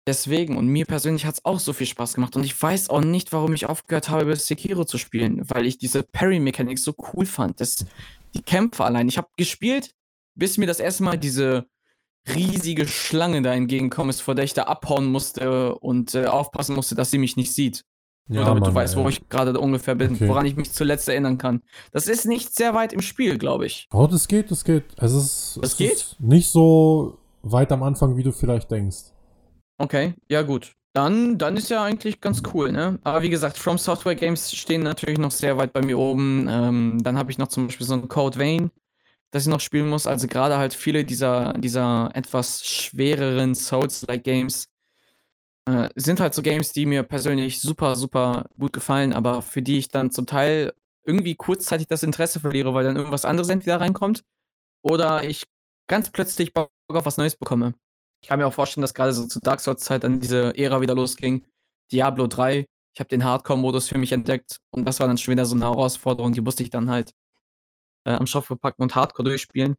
deswegen und mir persönlich hat es auch so viel Spaß gemacht und ich weiß auch nicht, warum ich aufgehört habe, über Sekiro zu spielen, weil ich diese Parry-Mechanik so cool fand. Das, die Kämpfe allein. Ich habe gespielt, bis mir das erste Mal diese riesige Schlange da entgegenkommen ist, vor der ich da abhauen musste und äh, aufpassen musste, dass sie mich nicht sieht. Ja, Nur damit Mann, du weißt, ey. wo ich gerade ungefähr bin, okay. woran ich mich zuletzt erinnern kann. Das ist nicht sehr weit im Spiel, glaube ich. Oh, das geht, das geht. Es ist, das es geht? Ist nicht so weit am Anfang, wie du vielleicht denkst. Okay, ja gut. Dann, dann ist ja eigentlich ganz cool, ne? Aber wie gesagt, From Software Games stehen natürlich noch sehr weit bei mir oben. Ähm, dann habe ich noch zum Beispiel so ein Code Vein, das ich noch spielen muss. Also gerade halt viele dieser, dieser etwas schwereren Souls-like Games Äh, sind halt so Games, die mir persönlich super, super gut gefallen, aber für die ich dann zum Teil irgendwie kurzzeitig das Interesse verliere, weil dann irgendwas anderes entweder reinkommt oder ich ganz plötzlich Bock auf was Neues bekomme. Ich kann mir auch vorstellen, dass gerade so zu Dark Souls Zeit dann diese Ära wieder losging. Diablo 3, ich habe den Hardcore-Modus für mich entdeckt und das war dann schon wieder so eine Herausforderung, die musste ich dann halt äh, am Stoff verpacken und Hardcore durchspielen.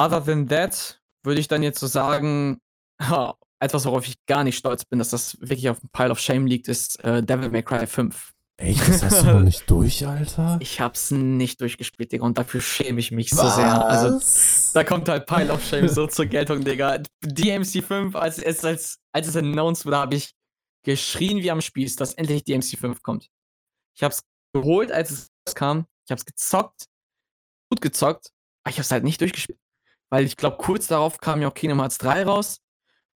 Other than that würde ich dann jetzt so sagen, etwas, worauf ich gar nicht stolz bin, dass das wirklich auf dem Pile of Shame liegt, ist äh, Devil May Cry 5. Echt? Das hast du noch nicht durch, Alter? Ich hab's nicht durchgespielt, Digga, und dafür schäme ich mich Was? so sehr. Also, da kommt halt Pile of Shame so zur Geltung, Digga. DMC 5, als es, als, als es announced wurde, habe ich geschrien wie am Spieß, dass endlich DMC 5 kommt. Ich hab's geholt, als es kam. Ich hab's gezockt. Gut gezockt. Aber ich hab's halt nicht durchgespielt. Weil ich glaube, kurz darauf kam ja auch Kingdom Hearts 3 raus.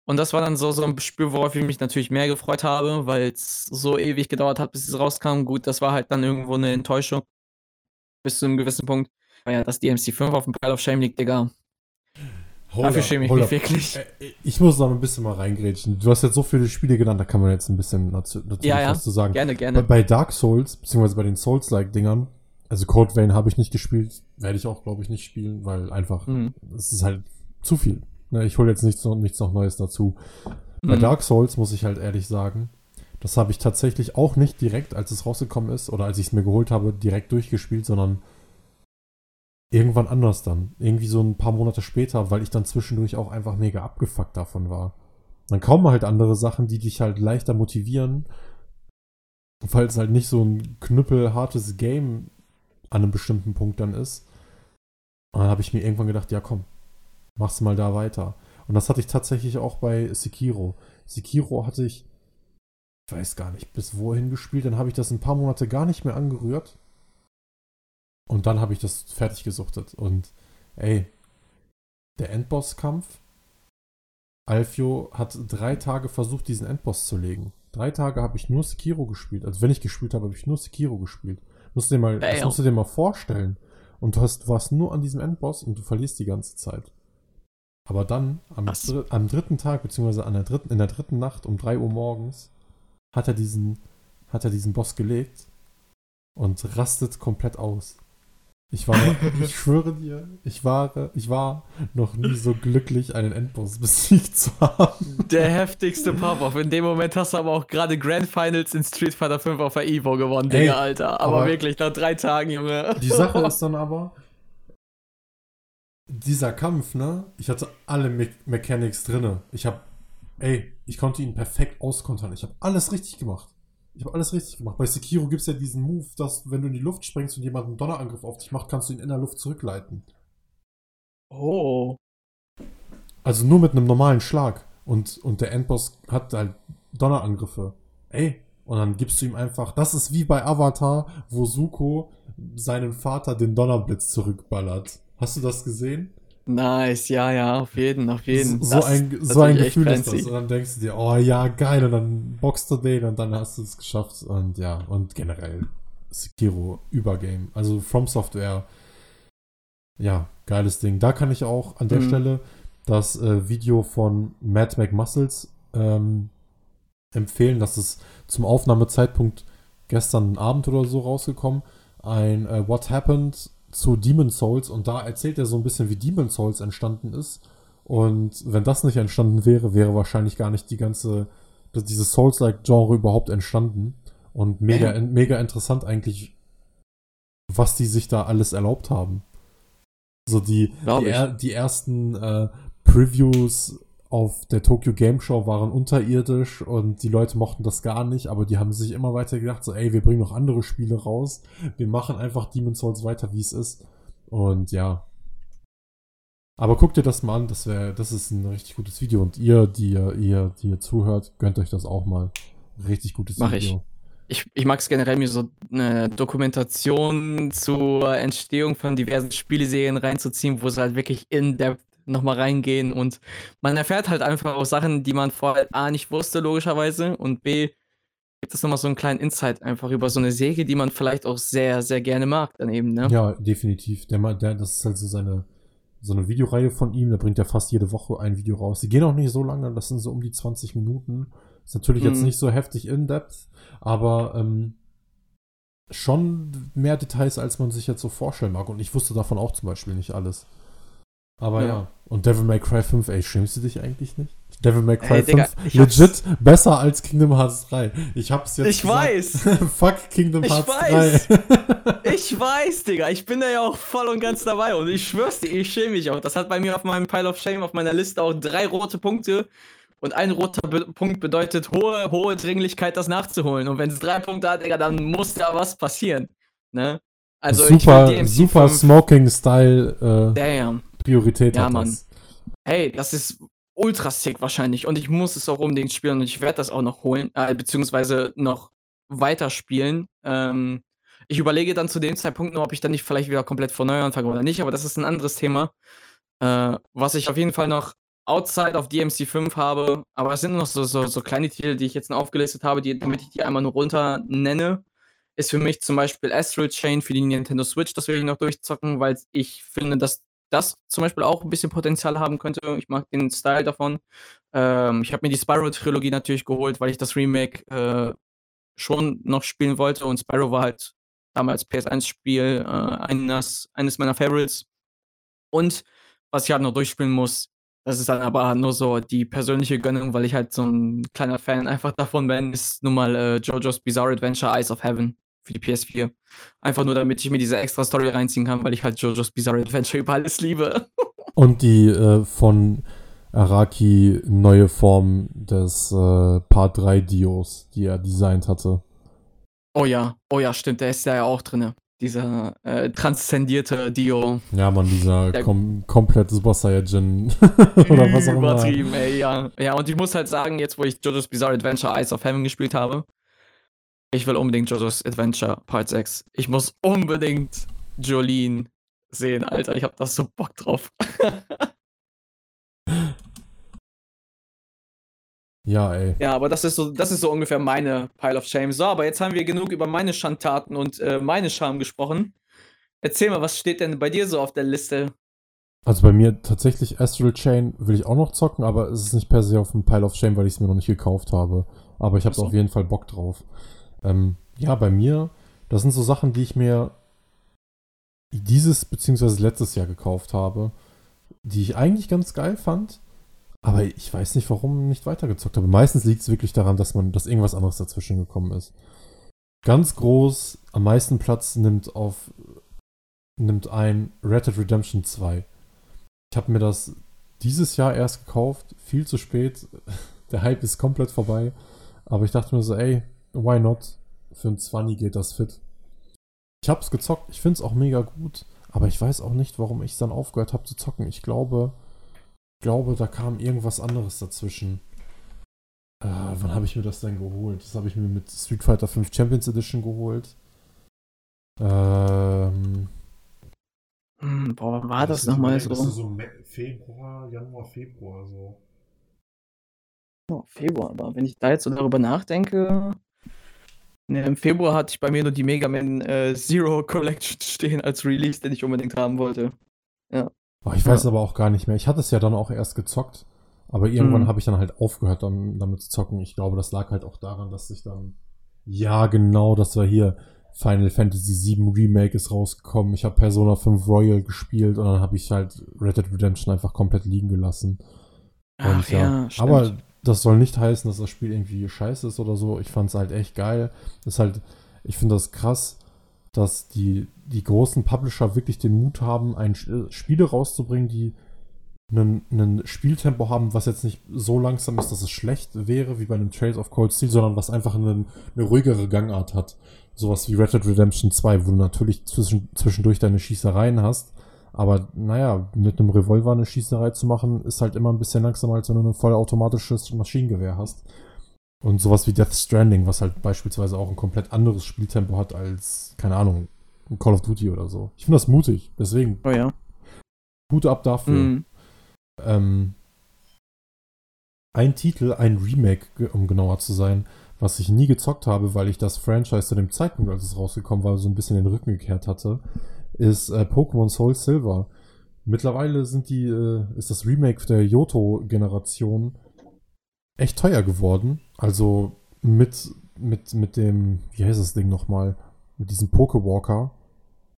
Und das war dann so, so ein Spiel, worauf ich mich natürlich mehr gefreut habe, weil es so ewig gedauert hat, bis es rauskam. Gut, das war halt dann irgendwo eine Enttäuschung. Bis zu einem gewissen Punkt. Weil ja, dass die MC5 auf dem Pile of Shame liegt, Digga. Hold Dafür schäme ich mich up. wirklich. Äh, äh, ich muss da ein bisschen mal reingrätschen. Du hast jetzt so viele Spiele genannt, da kann man jetzt ein bisschen dazu, dazu ja, ja. was zu sagen. Gerne, gerne. Bei, bei Dark Souls, beziehungsweise bei den Souls-like-Dingern, also Code Vein habe ich nicht gespielt, werde ich auch, glaube ich, nicht spielen, weil einfach, mhm. es ist halt zu viel. Ne, ich hole jetzt nichts, nichts noch Neues dazu. Mhm. Bei Dark Souls muss ich halt ehrlich sagen, das habe ich tatsächlich auch nicht direkt, als es rausgekommen ist oder als ich es mir geholt habe, direkt durchgespielt, sondern irgendwann anders dann. Irgendwie so ein paar Monate später, weil ich dann zwischendurch auch einfach mega abgefuckt davon war. Dann kommen halt andere Sachen, die dich halt leichter motivieren, weil es halt nicht so ein knüppelhartes Game an einem bestimmten Punkt dann ist. Und dann habe ich mir irgendwann gedacht, ja komm, mach's mal da weiter. Und das hatte ich tatsächlich auch bei Sekiro. Sekiro hatte ich, ich weiß gar nicht, bis wohin gespielt. Dann habe ich das ein paar Monate gar nicht mehr angerührt. Und dann habe ich das fertig gesuchtet. Und ey, der Endbosskampf. Alfio hat drei Tage versucht, diesen Endboss zu legen. Drei Tage habe ich nur Sekiro gespielt. Also wenn ich gespielt habe, habe ich nur Sekiro gespielt. Musst du dir mal, das musst du dir mal vorstellen. Und du, hast, du warst nur an diesem Endboss und du verlierst die ganze Zeit. Aber dann, am, dr am dritten Tag, beziehungsweise an der dritten, in der dritten Nacht um 3 Uhr morgens, hat er diesen, hat er diesen Boss gelegt und rastet komplett aus. Ich war, ich schwöre dir, ich war, ich war noch nie so glücklich, einen Endboss besiegt zu haben. Der heftigste Pop-Off. In dem Moment hast du aber auch gerade Grand Finals in Street Fighter 5 auf der Evo gewonnen, Digga, Alter. Aber, aber, wirklich, nach drei Tagen, Junge. Die Sache ist dann aber, dieser Kampf, ne? Ich hatte alle Me Mechanics drinne. Ich habe, ey, ich konnte ihn perfekt auskontern. Ich habe alles richtig gemacht. Ich habe alles richtig gemacht. Bei Sekiro gibt es ja diesen Move, dass wenn du in die Luft springst und jemand einen Donnerangriff auf dich macht, kannst du ihn in der Luft zurückleiten. Oh. Also nur mit einem normalen Schlag. Und, und der Endboss hat halt Donnerangriffe. Ey, und dann gibst du ihm einfach. Das ist wie bei Avatar, wo Suko seinen Vater den Donnerblitz zurückballert. Hast du das gesehen? Nice, ja, ja, auf jeden, auf jeden. So, das, ein, so ein Gefühl ist das. Und dann denkst du dir, oh ja, geil, und dann boxst du den und dann hast du es geschafft. Und ja, und generell Sekiro, Übergame. Also From Software, ja, geiles Ding. Da kann ich auch an der mhm. Stelle das äh, Video von Mad McMuscles ähm, empfehlen. Das ist zum Aufnahmezeitpunkt gestern Abend oder so rausgekommen. Ein äh, What Happened zu Demon Souls und da erzählt er so ein bisschen, wie Demon Souls entstanden ist. Und wenn das nicht entstanden wäre, wäre wahrscheinlich gar nicht die ganze, dieses Souls-like-Genre überhaupt entstanden. Und mega, in, mega interessant eigentlich, was die sich da alles erlaubt haben. So die, die, die, ersten äh, Previews auf der Tokyo Game Show waren unterirdisch und die Leute mochten das gar nicht, aber die haben sich immer weiter gedacht, so, ey, wir bringen noch andere Spiele raus. Wir machen einfach Demon's Souls weiter, wie es ist. Und ja. Aber guckt dir das mal an, das wäre, das ist ein richtig gutes Video. Und ihr, die ihr, die ihr zuhört, gönnt euch das auch mal. Richtig gutes Mach Video. Ich. Ich, ich mag es generell, mir so eine Dokumentation zur Entstehung von diversen Spieleserien reinzuziehen, wo es halt wirklich in-depth nochmal reingehen und man erfährt halt einfach auch Sachen, die man vorher A nicht wusste, logischerweise, und B gibt es nochmal so einen kleinen Insight einfach über so eine Serie, die man vielleicht auch sehr, sehr gerne mag daneben, ne? Ja, definitiv. Der, der, das ist halt so seine, so eine Videoreihe von ihm, da bringt er fast jede Woche ein Video raus. Die gehen auch nicht so lange, das sind so um die 20 Minuten. Ist natürlich mhm. jetzt nicht so heftig in-depth, aber ähm, schon mehr Details, als man sich jetzt so vorstellen mag. Und ich wusste davon auch zum Beispiel nicht alles. Aber ja. ja. Und Devil May Cry 5, ey, schämst du dich eigentlich nicht? Devil May Cry ey, 5, Digga, legit besser als Kingdom Hearts 3. Ich hab's jetzt Ich gesagt. weiß! Fuck Kingdom ich Hearts weiß. 3. ich weiß, Digga. Ich bin da ja auch voll und ganz dabei. Und ich schwör's dir, ich schäme mich auch. Das hat bei mir auf meinem Pile of Shame, auf meiner Liste auch drei rote Punkte. Und ein roter Be Punkt bedeutet hohe, hohe Dringlichkeit, das nachzuholen. Und wenn es drei Punkte hat, Digga, dann muss da was passieren. Ne? Also super, super Smoking-Style äh, Priorität ja, hat Mann. Das. Hey, das ist ultra sick wahrscheinlich. Und ich muss es auch unbedingt spielen und ich werde das auch noch holen, äh, beziehungsweise noch weiterspielen. Ähm, ich überlege dann zu dem Zeitpunkt nur, ob ich dann nicht vielleicht wieder komplett von neu anfange oder nicht, aber das ist ein anderes Thema. Äh, was ich auf jeden Fall noch outside of DMC5 habe, aber es sind noch so, so, so kleine Titel, die ich jetzt noch aufgelistet habe, die, damit ich die einmal nur runter nenne, ist für mich zum Beispiel Astral Chain für die Nintendo Switch, das will ich noch durchzocken, weil ich finde, dass das zum Beispiel auch ein bisschen Potenzial haben könnte. Ich mag den Style davon. Ähm, ich habe mir die Spyro-Trilogie natürlich geholt, weil ich das Remake äh, schon noch spielen wollte und Spyro war halt damals PS1-Spiel, äh, eines, eines meiner Favorites. Und was ich halt noch durchspielen muss, das ist dann aber nur so die persönliche Gönnung, weil ich halt so ein kleiner Fan einfach davon bin, ist nun mal äh, JoJo's Bizarre Adventure Eyes of Heaven für die PS4. Einfach nur, damit ich mir diese extra Story reinziehen kann, weil ich halt JoJo's Bizarre Adventure über alles liebe. Und die äh, von Araki neue Form des äh, Part 3 Dios, die er designt hatte. Oh ja, oh ja, stimmt, der ist ja auch drin. Dieser äh, transzendierte Dio. Ja, man, dieser kom komplett Super Saiyajin oder was auch immer. Übertrieben, ey, ja. Ja, und ich muss halt sagen, jetzt wo ich JoJo's Bizarre Adventure Eyes of Heaven gespielt habe, ich will unbedingt JoJo's Adventure Part 6. Ich muss unbedingt Jolene sehen, Alter. Ich hab da so Bock drauf. ja, ey. Ja, aber das ist so, das ist so ungefähr meine Pile of Shame. So, aber jetzt haben wir genug über meine Schandtaten und äh, meine Scham gesprochen. Erzähl mal, was steht denn bei dir so auf der Liste? Also bei mir tatsächlich Astral Chain will ich auch noch zocken, aber es ist nicht per se auf dem Pile of Shame, weil ich es mir noch nicht gekauft habe. Aber ich habe so. auf jeden Fall Bock drauf. Ähm, ja, bei mir, das sind so Sachen, die ich mir dieses bzw. letztes Jahr gekauft habe, die ich eigentlich ganz geil fand, aber ich weiß nicht, warum nicht weitergezockt habe. Meistens liegt es wirklich daran, dass man, dass irgendwas anderes dazwischen gekommen ist. Ganz groß, am meisten Platz nimmt auf nimmt ein Red Dead Redemption 2. Ich habe mir das dieses Jahr erst gekauft, viel zu spät. Der Hype ist komplett vorbei. Aber ich dachte mir so, ey, why not? Für ein 20 geht das fit. Ich hab's gezockt, ich find's auch mega gut, aber ich weiß auch nicht, warum ich dann aufgehört habe zu zocken. Ich glaube, glaube, da kam irgendwas anderes dazwischen. Äh, wann habe ich mir das denn geholt? Das habe ich mir mit Street Fighter 5 Champions Edition geholt. Ähm. Hm, boah, war das, das nochmal so? Das ist so Februar, Januar, Februar so. Oh, Februar, aber wenn ich da jetzt so darüber nachdenke, Ne, Im Februar hatte ich bei mir nur die Mega Man äh, Zero Collection stehen als Release, den ich unbedingt haben wollte. Ja. Oh, ich weiß ja. aber auch gar nicht mehr. Ich hatte es ja dann auch erst gezockt, aber irgendwann mhm. habe ich dann halt aufgehört, dann, damit zu zocken. Ich glaube, das lag halt auch daran, dass ich dann. Ja, genau, das war hier. Final Fantasy VII Remake ist rausgekommen. Ich habe Persona 5 Royal gespielt und dann habe ich halt Red Dead Redemption einfach komplett liegen gelassen. Und Ach, ja, ja aber das soll nicht heißen, dass das Spiel irgendwie scheiße ist oder so. Ich fand es halt echt geil. Ist halt, ich finde das krass, dass die, die großen Publisher wirklich den Mut haben, ein äh, Spiele rauszubringen, die einen, Spieltempo haben, was jetzt nicht so langsam ist, dass es schlecht wäre, wie bei einem Trails of Cold Steel, sondern was einfach einen, eine ruhigere Gangart hat. Sowas wie Red Dead Redemption 2, wo du natürlich zwischen, zwischendurch deine Schießereien hast, aber naja, mit einem Revolver eine Schießerei zu machen, ist halt immer ein bisschen langsamer, als wenn du ein vollautomatisches Maschinengewehr hast. Und sowas wie Death Stranding, was halt beispielsweise auch ein komplett anderes Spieltempo hat als, keine Ahnung, Call of Duty oder so. Ich finde das mutig, deswegen. Oh ja. Hut ab dafür. Mhm. Ähm, ein Titel, ein Remake, um genauer zu sein, was ich nie gezockt habe, weil ich das Franchise zu dem Zeitpunkt, als es rausgekommen war, so ein bisschen den Rücken gekehrt hatte, ist äh, Pokémon Soul Silver. mittlerweile sind die, äh, ist das Remake der Yoto-Generation echt teuer geworden. Also mit, mit, mit dem, wie heißt das Ding nochmal? Mit diesem Pokewalker.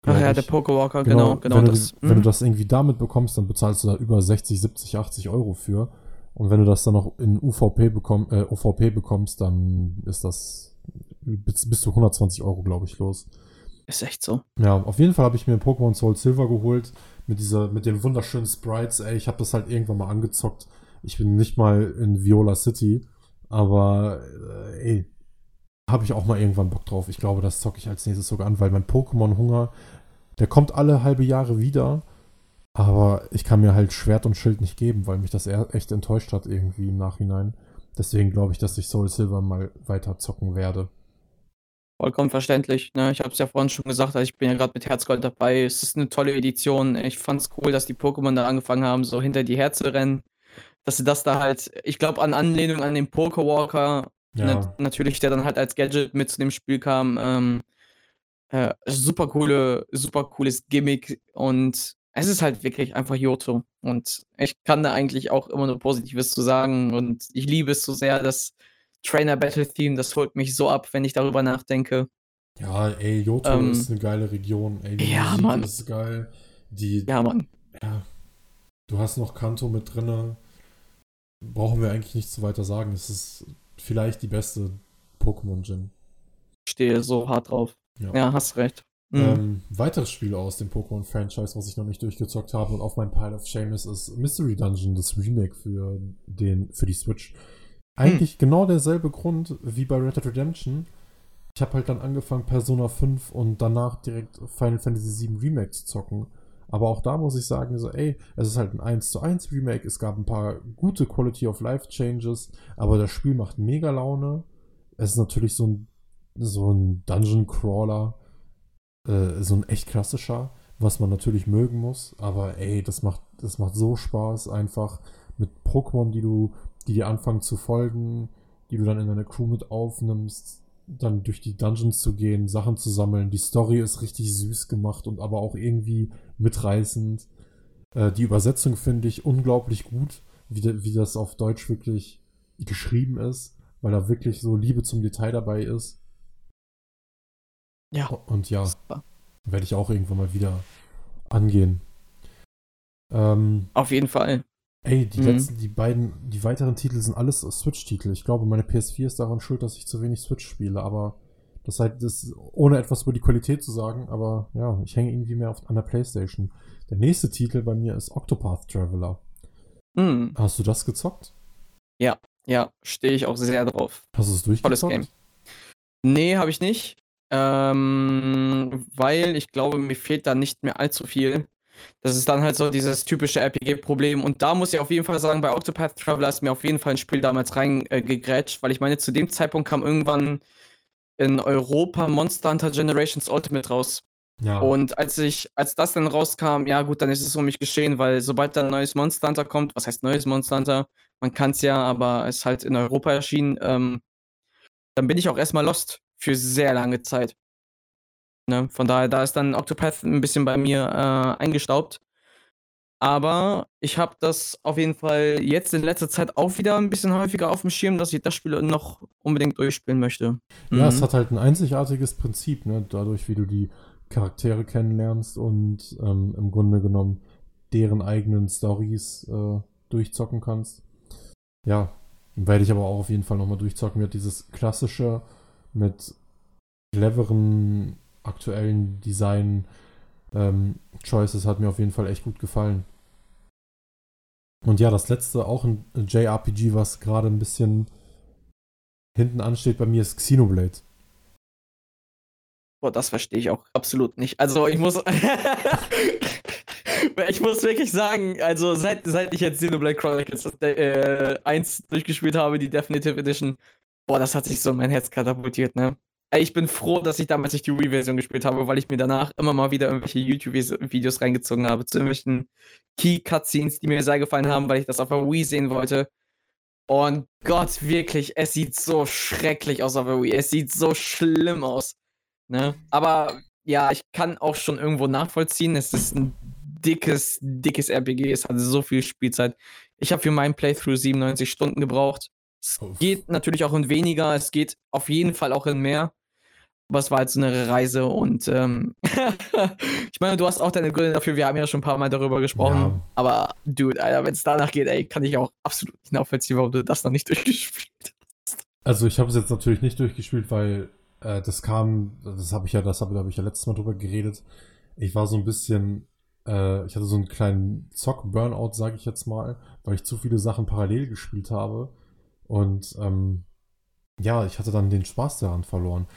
Ach ja, der Pokewalker, genau, genau. genau wenn, das, du, wenn du mhm. das irgendwie damit bekommst, dann bezahlst du da über 60, 70, 80 Euro für. Und wenn du das dann noch in UVP, bekomm, äh, UVP bekommst, dann ist das bis, bis zu 120 Euro, glaube ich, los. Ist echt so. Ja, auf jeden Fall habe ich mir Pokémon Soul Silver geholt mit dieser, mit den wunderschönen Sprites. Ey, ich habe das halt irgendwann mal angezockt. Ich bin nicht mal in Viola City, aber äh, ey, habe ich auch mal irgendwann Bock drauf. Ich glaube, das zocke ich als nächstes sogar an, weil mein Pokémon-Hunger, der kommt alle halbe Jahre wieder. Aber ich kann mir halt Schwert und Schild nicht geben, weil mich das echt enttäuscht hat irgendwie im Nachhinein. Deswegen glaube ich, dass ich Soul Silver mal weiter zocken werde. Vollkommen verständlich. Ne? Ich habe es ja vorhin schon gesagt, also ich bin ja gerade mit Herzgold dabei. Es ist eine tolle Edition. Ich fand es cool, dass die Pokémon da angefangen haben, so hinter die Her zu rennen. Dass sie das da halt, ich glaube, an Anlehnung an den Pokéwalker, ja. ne, natürlich, der dann halt als Gadget mit zu dem Spiel kam. Ähm, äh, super coole, super cooles Gimmick und es ist halt wirklich einfach Yoto. Und ich kann da eigentlich auch immer nur Positives zu sagen. Und ich liebe es so sehr, das Trainer Battle Theme, das holt mich so ab, wenn ich darüber nachdenke. Ja, ey, Yoto ähm, ist eine geile Region. Ey, die ja, Musik Mann. ist geil. Die, ja, Mann. Ja. Du hast noch Kanto mit drin. Brauchen wir eigentlich nichts weiter sagen. Es ist vielleicht die beste Pokémon-Gen. Stehe so hart drauf. Ja, ja hast recht. Mhm. Ähm, weiteres Spiel aus dem Pokémon-Franchise, was ich noch nicht durchgezockt habe und auf meinem Pile of Shame ist, ist Mystery Dungeon, das Remake für, den, für die Switch. Eigentlich mhm. genau derselbe Grund wie bei Red Dead Redemption. Ich habe halt dann angefangen, Persona 5 und danach direkt Final Fantasy VII Remake zu zocken. Aber auch da muss ich sagen, so, ey, es ist halt ein 1 zu 1 Remake, es gab ein paar gute Quality of Life Changes, aber das Spiel macht mega Laune. Es ist natürlich so ein, so ein Dungeon Crawler äh, so ein echt klassischer, was man natürlich mögen muss. Aber ey, das macht, das macht so Spaß, einfach mit Pokémon, die du, die dir anfangen zu folgen, die du dann in deine Crew mit aufnimmst, dann durch die Dungeons zu gehen, Sachen zu sammeln. Die Story ist richtig süß gemacht und aber auch irgendwie mitreißend. Äh, die Übersetzung finde ich unglaublich gut, wie, de, wie das auf Deutsch wirklich geschrieben ist, weil da wirklich so Liebe zum Detail dabei ist. Ja. Und ja, werde ich auch irgendwann mal wieder angehen. Ähm, Auf jeden Fall. Ey, die mhm. letzten, die beiden, die weiteren Titel sind alles Switch-Titel. Ich glaube, meine PS4 ist daran schuld, dass ich zu wenig Switch spiele, aber das halt, das, ohne etwas über die Qualität zu sagen, aber ja, ich hänge irgendwie mehr auf, an der Playstation. Der nächste Titel bei mir ist Octopath Traveler. Mhm. Hast du das gezockt? Ja, ja, stehe ich auch sehr drauf. Hast du es durchgezockt? Tolles Game. Nee, habe ich nicht. Ähm, weil ich glaube, mir fehlt da nicht mehr allzu viel. Das ist dann halt so dieses typische RPG-Problem. Und da muss ich auf jeden Fall sagen, bei Octopath Traveler ist mir auf jeden Fall ein Spiel damals reingegrätscht, weil ich meine, zu dem Zeitpunkt kam irgendwann in Europa Monster Hunter Generations Ultimate raus. Ja. Und als ich, als das dann rauskam, ja gut, dann ist es um mich geschehen, weil sobald da ein neues Monster Hunter kommt, was heißt neues Monster Hunter? Man kann es ja, aber es ist halt in Europa erschienen, ähm, dann bin ich auch erstmal lost für sehr lange Zeit. Ne? Von daher, da ist dann Octopath ein bisschen bei mir äh, eingestaubt. Aber ich habe das auf jeden Fall jetzt in letzter Zeit auch wieder ein bisschen häufiger auf dem Schirm, dass ich das Spiel noch unbedingt durchspielen möchte. Ja, mhm. es hat halt ein einzigartiges Prinzip, ne? dadurch, wie du die Charaktere kennenlernst und ähm, im Grunde genommen deren eigenen Stories äh, durchzocken kannst. Ja, werde ich aber auch auf jeden Fall nochmal durchzocken. Wird dieses klassische mit cleveren aktuellen Design ähm, hat mir auf jeden Fall echt gut gefallen. Und ja, das letzte auch ein JRPG, was gerade ein bisschen hinten ansteht bei mir, ist Xenoblade. Boah, das verstehe ich auch absolut nicht. Also ich muss. ich muss wirklich sagen, also seit, seit ich jetzt Xenoblade Chronicles äh, 1 durchgespielt habe, die Definitive Edition, boah, das hat sich so in mein Herz katapultiert, ne? Ich bin froh, dass ich damals nicht die Wii-Version gespielt habe, weil ich mir danach immer mal wieder irgendwelche YouTube-Videos reingezogen habe zu irgendwelchen Key-Cutscenes, die mir sehr gefallen haben, weil ich das auf der Wii sehen wollte. Und Gott, wirklich, es sieht so schrecklich aus auf der Wii. Es sieht so schlimm aus. Ne? Aber ja, ich kann auch schon irgendwo nachvollziehen. Es ist ein dickes, dickes RPG. Es hat so viel Spielzeit. Ich habe für meinen Playthrough 97 Stunden gebraucht. Es geht natürlich auch in weniger, es geht auf jeden Fall auch in mehr. Aber es war halt so eine Reise und ähm, ich meine, du hast auch deine Gründe dafür, wir haben ja schon ein paar Mal darüber gesprochen. Ja. Aber dude, Alter, wenn es danach geht, ey, kann ich auch absolut nicht nachvollziehen, warum du das noch nicht durchgespielt hast. Also ich habe es jetzt natürlich nicht durchgespielt, weil äh, das kam, das habe ich ja, das habe hab ich ja letztes Mal drüber geredet. Ich war so ein bisschen, äh, ich hatte so einen kleinen Zock-Burnout, sage ich jetzt mal, weil ich zu viele Sachen parallel gespielt habe. Und ähm, ja, ich hatte dann den Spaß daran verloren.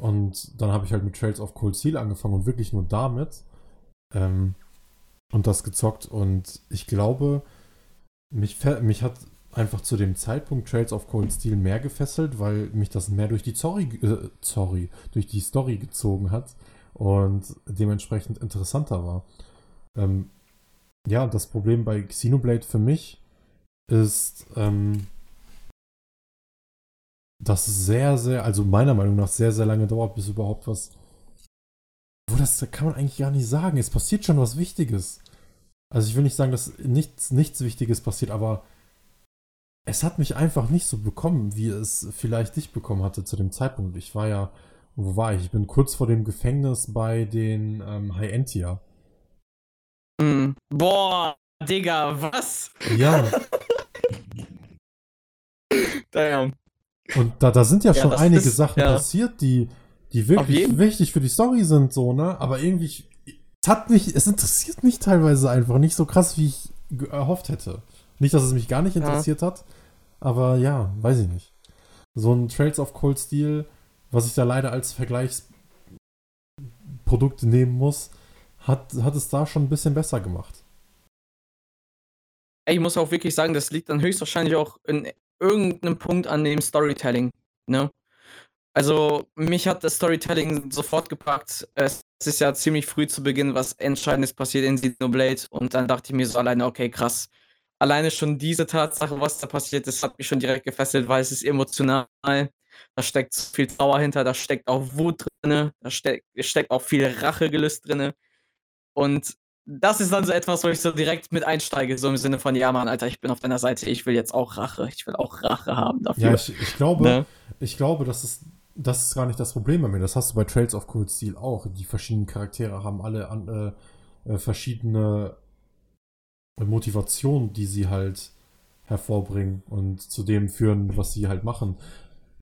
Und dann habe ich halt mit Trails of Cold Steel angefangen und wirklich nur damit. Ähm, und das gezockt. Und ich glaube, mich, mich hat einfach zu dem Zeitpunkt Trails of Cold Steel mehr gefesselt, weil mich das mehr durch die Story, äh, sorry, durch die Story gezogen hat und dementsprechend interessanter war. Ähm, ja, das Problem bei Xenoblade für mich ist, ähm, dass es sehr, sehr, also meiner Meinung nach sehr, sehr lange dauert, bis überhaupt was. Wo das kann man eigentlich gar nicht sagen. Es passiert schon was Wichtiges. Also ich will nicht sagen, dass nichts, nichts Wichtiges passiert, aber es hat mich einfach nicht so bekommen, wie es vielleicht dich bekommen hatte zu dem Zeitpunkt. Ich war ja, wo war ich? Ich bin kurz vor dem Gefängnis bei den ähm, High Entia. Mm. Boah, Digga, was? Ja. Damn. Und da, da sind ja, ja schon einige ist, Sachen ja. passiert, die, die wirklich wichtig für die Story sind, so, ne? Aber irgendwie, es hat mich, es interessiert mich teilweise einfach nicht so krass, wie ich erhofft hätte. Nicht, dass es mich gar nicht interessiert ja. hat, aber ja, weiß ich nicht. So ein Trails of Cold Steel, was ich da leider als Vergleichsprodukt nehmen muss, hat, hat es da schon ein bisschen besser gemacht. Ich muss auch wirklich sagen, das liegt dann höchstwahrscheinlich auch in irgendeinem Punkt an dem Storytelling. Ne? Also, mich hat das Storytelling sofort gepackt. Es ist ja ziemlich früh zu Beginn was Entscheidendes passiert in Xenoblade und dann dachte ich mir so alleine, okay, krass alleine schon diese Tatsache, was da passiert ist, hat mich schon direkt gefesselt, weil es ist emotional. Da steckt viel Trauer hinter, da steckt auch Wut drin, da steck, steckt auch viel Rachegelüst drin. Und das ist dann so etwas, wo ich so direkt mit einsteige, so im Sinne von, ja Mann, Alter, ich bin auf deiner Seite, ich will jetzt auch Rache, ich will auch Rache haben dafür. Ja, ich, ich glaube, ne? ich glaube, das ist, das ist gar nicht das Problem bei mir. Das hast du bei Trails of Cold Steel auch. Die verschiedenen Charaktere haben alle an, äh, äh verschiedene Motivation, die sie halt hervorbringen und zu dem führen, was sie halt machen.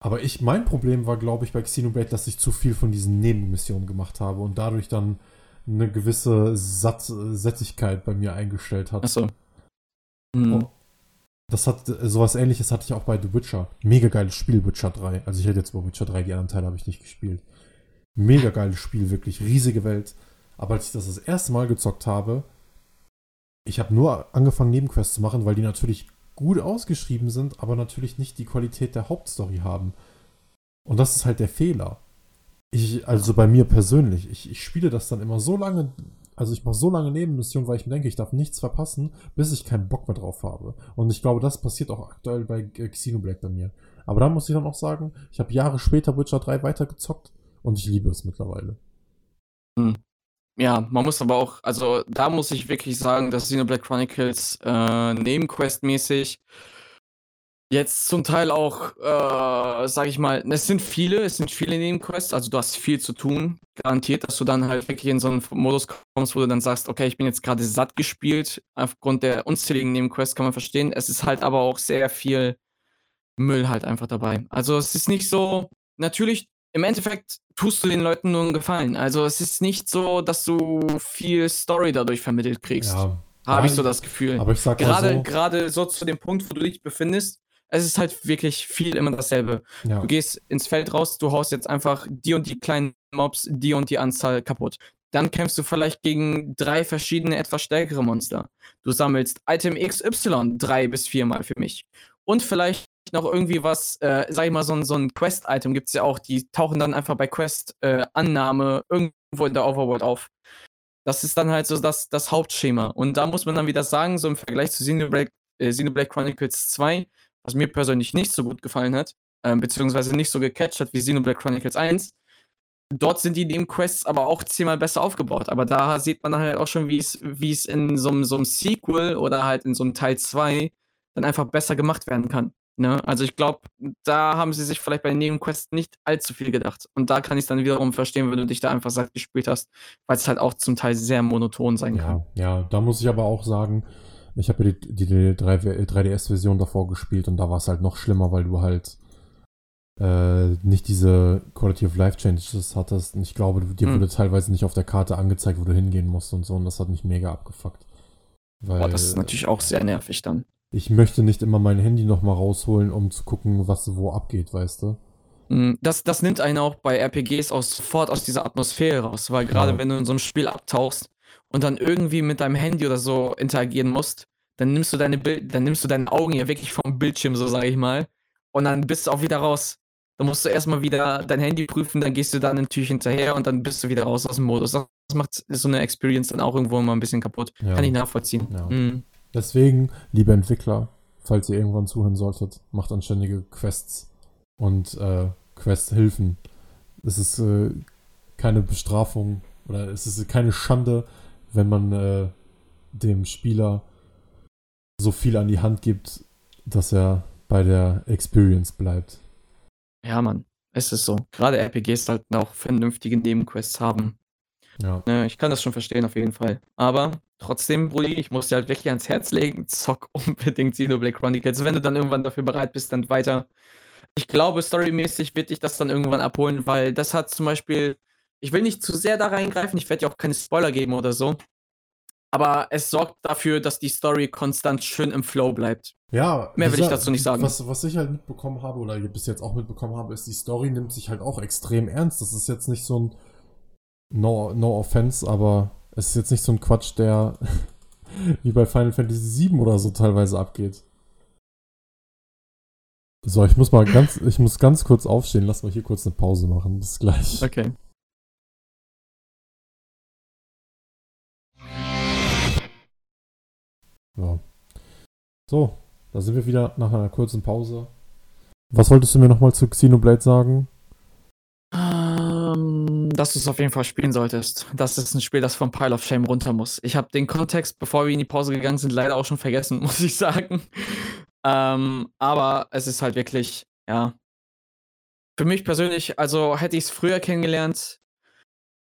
Aber ich, mein Problem war, glaube ich, bei Xenoblade, dass ich zu viel von diesen Nebenmissionen gemacht habe und dadurch dann eine gewisse Satt Sättigkeit bei mir eingestellt hat. Achso. Mhm. Das hat, sowas ähnliches hatte ich auch bei The Witcher. Mega geiles Spiel, Witcher 3. Also ich hätte jetzt bei Witcher 3, die anderen Teile habe ich nicht gespielt. Mega geiles Spiel, wirklich riesige Welt. Aber als ich das das erste Mal gezockt habe, ich habe nur angefangen, Nebenquests zu machen, weil die natürlich gut ausgeschrieben sind, aber natürlich nicht die Qualität der Hauptstory haben. Und das ist halt der Fehler. Ich, also bei mir persönlich, ich, ich spiele das dann immer so lange, also ich mache so lange Nebenmissionen, weil ich mir denke, ich darf nichts verpassen, bis ich keinen Bock mehr drauf habe. Und ich glaube, das passiert auch aktuell bei Xenoblade bei mir. Aber da muss ich dann auch sagen, ich habe Jahre später Witcher 3 weitergezockt und ich liebe es mittlerweile. Hm. Ja, man muss aber auch, also da muss ich wirklich sagen, dass Xenoblade Chronicles äh, Nebenquest-mäßig jetzt zum Teil auch, äh, sag ich mal, es sind viele, es sind viele Nebenquests, also du hast viel zu tun, garantiert, dass du dann halt wirklich in so einen Modus kommst, wo du dann sagst, okay, ich bin jetzt gerade satt gespielt, aufgrund der unzähligen Nebenquests kann man verstehen. Es ist halt aber auch sehr viel Müll halt einfach dabei. Also es ist nicht so, natürlich im Endeffekt tust du den Leuten nur einen Gefallen. Also es ist nicht so, dass du viel Story dadurch vermittelt kriegst. Ja. Habe ich so das Gefühl. Aber ich sag gerade, so, gerade so zu dem Punkt, wo du dich befindest, es ist halt wirklich viel immer dasselbe. Ja. Du gehst ins Feld raus, du haust jetzt einfach die und die kleinen Mobs, die und die Anzahl kaputt. Dann kämpfst du vielleicht gegen drei verschiedene, etwas stärkere Monster. Du sammelst Item XY drei bis viermal für mich. Und vielleicht noch irgendwie was, äh, sag ich mal, so ein, so ein Quest-Item gibt es ja auch, die tauchen dann einfach bei Quest-Annahme äh, irgendwo in der Overworld auf. Das ist dann halt so das, das Hauptschema. Und da muss man dann wieder sagen, so im Vergleich zu Xenoblade, äh, Xenoblade Chronicles 2, was mir persönlich nicht so gut gefallen hat, äh, beziehungsweise nicht so gecatcht hat wie Xenoblade Chronicles 1, dort sind die Nebenquests aber auch zehnmal besser aufgebaut. Aber da sieht man halt auch schon, wie es, in so, einem- so einem Sequel oder halt in so einem Teil 2 dann einfach besser gemacht werden kann. Ne? Also ich glaube, da haben sie sich vielleicht bei den Nebenquests nicht allzu viel gedacht. Und da kann ich es dann wiederum verstehen, wenn du dich da einfach satt gespielt hast, weil es halt auch zum Teil sehr monoton sein kann. Ja, ja, da muss ich aber auch sagen, ich habe ja die, die, die 3DS-Version davor gespielt und da war es halt noch schlimmer, weil du halt äh, nicht diese Quality of Life Changes hattest. Und ich glaube, dir Hm. wurde teilweise nicht auf der Karte angezeigt, wo du hingehen musst und so. Und das hat mich mega abgefuckt. Weil Boah, das ist natürlich auch sehr nervig dann. ich möchte nicht immer mein Handy nochmal rausholen, um zu gucken, was wo abgeht, weißt du? Mm, Das, das nimmt einen auch bei RPGs auch sofort aus dieser Atmosphäre raus, weil gerade Ja. wenn du in so einem Spiel abtauchst und dann irgendwie mit deinem Handy oder so interagieren musst, dann nimmst du deine Bild, dann nimmst du deine Augen ja wirklich vom Bildschirm, so sage ich mal, und dann bist du auch wieder raus. Dann musst du erstmal wieder dein Handy prüfen, dann gehst du dann natürlich hinterher und dann bist du wieder raus aus dem Modus. Das macht so eine Experience dann auch irgendwo immer ein bisschen kaputt. Ja. Kann ich nachvollziehen. Ja. Mm. Deswegen, liebe Entwickler, falls ihr irgendwann zuhören solltet, macht anständige Quests und äh, Questhilfen. Es ist äh, keine Bestrafung oder es ist keine Schande, wenn man äh, dem Spieler so viel an die Hand gibt, dass er bei der Experience bleibt. Ja, Mann, es ist so. Gerade RPGs sollten auch vernünftige Nebenquests haben. Ja. Ne, ich kann das schon verstehen, auf jeden Fall. Aber trotzdem, Brudi, ich muss dir halt wirklich ans Herz legen, zock unbedingt Xenoblade Chronicles. Wenn du dann irgendwann dafür bereit bist, dann weiter. Ich glaube, storymäßig wird dich das dann irgendwann abholen, weil das hat zum Beispiel, ich will nicht zu sehr da reingreifen, ich werde dir auch keine Spoiler geben oder so. Aber es sorgt dafür, dass die Story konstant schön im Flow bleibt. Ja, Mehr will ich dazu nicht sagen. Was, was ich halt mitbekommen habe oder bis jetzt auch mitbekommen habe, ist, die Story nimmt sich halt auch extrem ernst. Das ist jetzt nicht so ein No, no offense, aber es ist jetzt nicht so ein Quatsch, der wie bei Final Fantasy VII oder so teilweise abgeht. So, ich muss mal ganz, ich muss ganz kurz aufstehen. Lass mal hier kurz eine Pause machen. Bis gleich. Okay. Ja. So, da sind wir wieder nach einer kurzen Pause. Was wolltest du mir nochmal zu Xenoblade sagen? Ähm, dass du es auf jeden Fall spielen solltest. Das ist ein Spiel, das vom Pile of Shame runter muss. Ich habe den Kontext, bevor wir in die Pause gegangen sind, leider auch schon vergessen, muss ich sagen. Ähm, aber es ist halt wirklich, ja. Für mich persönlich, also hätte ich es früher kennengelernt,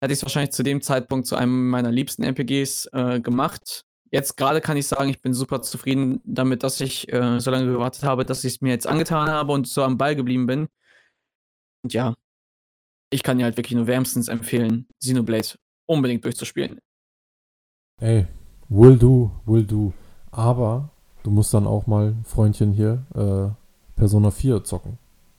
hätte ich es wahrscheinlich zu dem Zeitpunkt zu einem meiner liebsten RPGs äh, gemacht. Jetzt gerade kann ich sagen, ich bin super zufrieden damit, dass ich äh, so lange gewartet habe, dass ich es mir jetzt angetan habe und so am Ball geblieben bin. Und ja, ich kann dir halt wirklich nur wärmstens empfehlen, Xenoblade unbedingt durchzuspielen. Ey, will do, will do. Aber du musst dann auch mal, Freundchen hier, äh, Persona 4 zocken.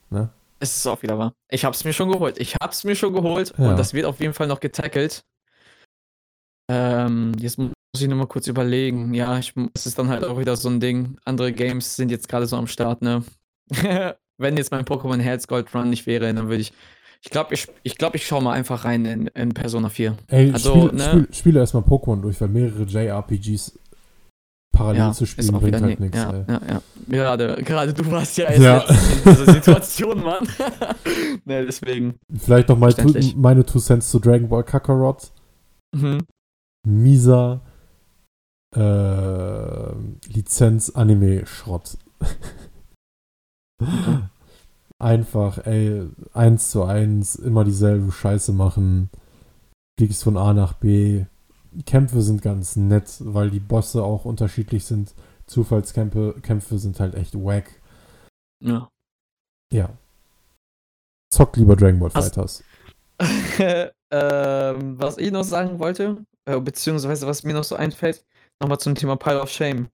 Ne? Es ist auch wieder wahr. Ich hab's mir schon geholt. Ich hab's mir schon geholt Ja. und das wird auf jeden Fall noch getackelt. Ähm, jetzt muss ich nur mal kurz überlegen. Ja, ich, es ist dann halt auch wieder so ein Ding. Andere Games sind jetzt gerade so am Start, ne? Wenn jetzt mein Pokémon Herz Gold Run nicht wäre, dann würde ich. Ich glaube, ich, ich, glaub, ich schau mal einfach rein in, in Persona 4. Ey, Also, spiel, ne? spiel, spiele erstmal Pokémon durch, weil mehrere JRPGs parallel zu spielen bringt halt nichts, ja, ja, ja. Gerade, gerade du warst ja erst Ja. in dieser Situation, Mann. ne, deswegen. Vielleicht noch mal meine Two Cents zu Dragon Ball Kakarot. Mhm. Mieser äh, Lizenz-Anime-Schrott. Einfach, ey, eins zu eins, immer dieselbe Scheiße machen. Fliegst von A nach B. Kämpfe sind ganz nett, weil die Bosse auch unterschiedlich sind. Zufallskämpfe Kämpfe sind halt echt wack. Ja. Ja. Zock lieber Dragon Ball Fighters. ähm, was ich noch sagen wollte, äh, beziehungsweise was mir noch so einfällt, nochmal zum Thema Pile of Shame.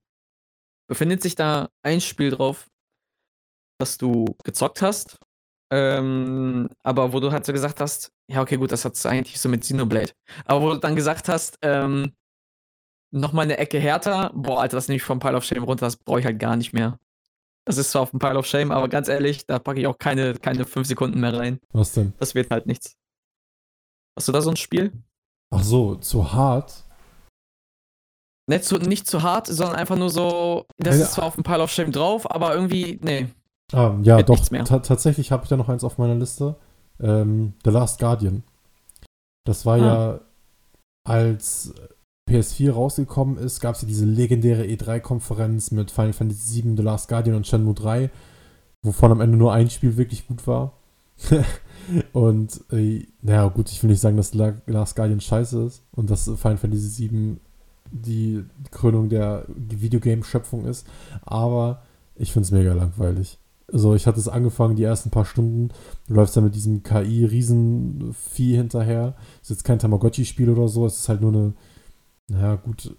Befindet sich da ein Spiel drauf, das du gezockt hast, ähm, aber wo du halt so gesagt hast, ja, okay, gut, das hat eigentlich so mit Xenoblade. Aber wo du dann gesagt hast, ähm, nochmal eine Ecke härter, boah, Alter, das nehme ich vom Pile of Shame runter, das brauche ich halt gar nicht mehr. Das ist zwar auf dem Pile of Shame, aber ganz ehrlich, da packe ich auch keine, keine fünf Sekunden mehr rein. Was denn? Das wird halt nichts. Hast du da so ein Spiel? Ach so, zu hart. Nicht zu, nicht zu hart, sondern einfach nur so, das Ja. ist zwar auf dem Pile of Shame drauf, aber irgendwie, nee. Ah, ja, Wird doch. Ta tatsächlich habe ich da noch eins auf meiner Liste. Ähm, The Last Guardian. Das war ah. ja, als PS4 rausgekommen ist, gab es ja diese legendäre E3-Konferenz mit Final Fantasy VII, The Last Guardian und Shenmue 3, wovon am Ende nur ein Spiel wirklich gut war. und, äh, naja, gut, ich will nicht sagen, dass The Last Guardian scheiße ist und dass Final Fantasy VII die Krönung der Videogame-Schöpfung ist, aber ich finde es mega langweilig. Also ich hatte es angefangen, die ersten paar Stunden, du läufst da mit diesem KI-Riesenvieh hinterher. Ist jetzt kein Tamagotchi-Spiel oder so, es ist halt nur eine, naja gut,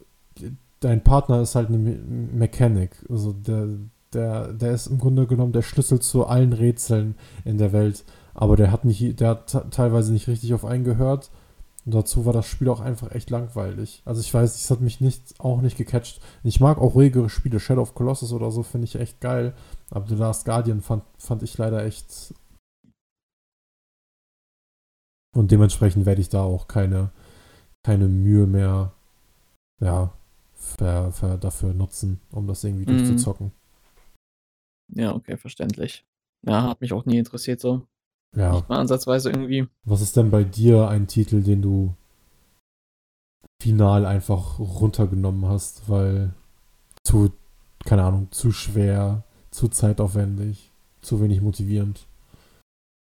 dein Partner ist halt eine Mechanik. Also der, der, der ist im Grunde genommen der Schlüssel zu allen Rätseln in der Welt. Aber der hat nicht, der hat teilweise nicht richtig auf einen gehört und dazu war das Spiel auch einfach echt langweilig. Also ich weiß, es hat mich nicht, auch nicht gecatcht. Ich mag auch ruhigere Spiele. Shadow of Colossus oder so finde ich echt geil. Aber The Last Guardian fand, fand ich leider echt. Und dementsprechend werde ich da auch keine, keine Mühe mehr ja, für, für dafür nutzen, um das irgendwie mhm. durchzuzocken. Ja, okay, verständlich. Ja, hat mich auch nie interessiert so. Ja. Nicht mal ansatzweise irgendwie. Was ist denn bei dir ein Titel, den du final einfach runtergenommen hast, weil zu, keine Ahnung, zu schwer, zu zeitaufwendig, zu wenig motivierend?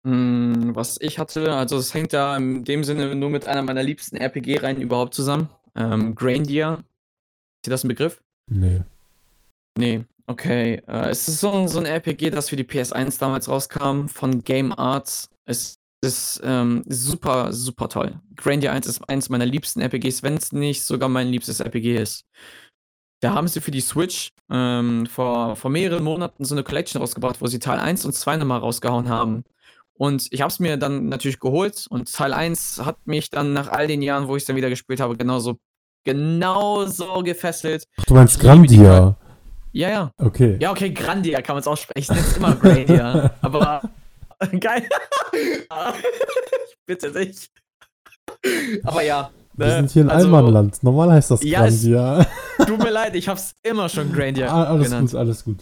Mm, was ich hatte, also es hängt da in dem Sinne nur mit einer meiner liebsten RPG-Reihen überhaupt zusammen. Ähm, Grandia. Ist dir das ein Begriff? Nee. Nee. Okay, äh, es ist so ein, so ein RPG, das für die PS1 damals rauskam, von Game Arts. Es ist ähm, super, super toll. Grandia 1 ist eins meiner liebsten RPGs, wenn es nicht sogar mein liebstes RPG ist. Da haben sie für die Switch ähm, vor, vor mehreren Monaten so eine Collection rausgebracht, wo sie Teil 1 und 2 nochmal rausgehauen haben. Und ich habe es mir dann natürlich geholt und Teil 1 hat mich dann nach all den Jahren, wo ich es dann wieder gespielt habe, genauso, genauso gefesselt. Ach, du meinst Grandia? Ja, ja. Okay. Ja, okay, Grandia kann man es aussprechen. Ich nenne es immer Grandia. aber geil. Bitte nicht. Aber ja. Wir ne? sind hier in also, Allmannland. Normal heißt das ja, Grandia. Es, tut mir leid, ich hab's immer schon Grandia ah, Alles genannt. gut, alles gut.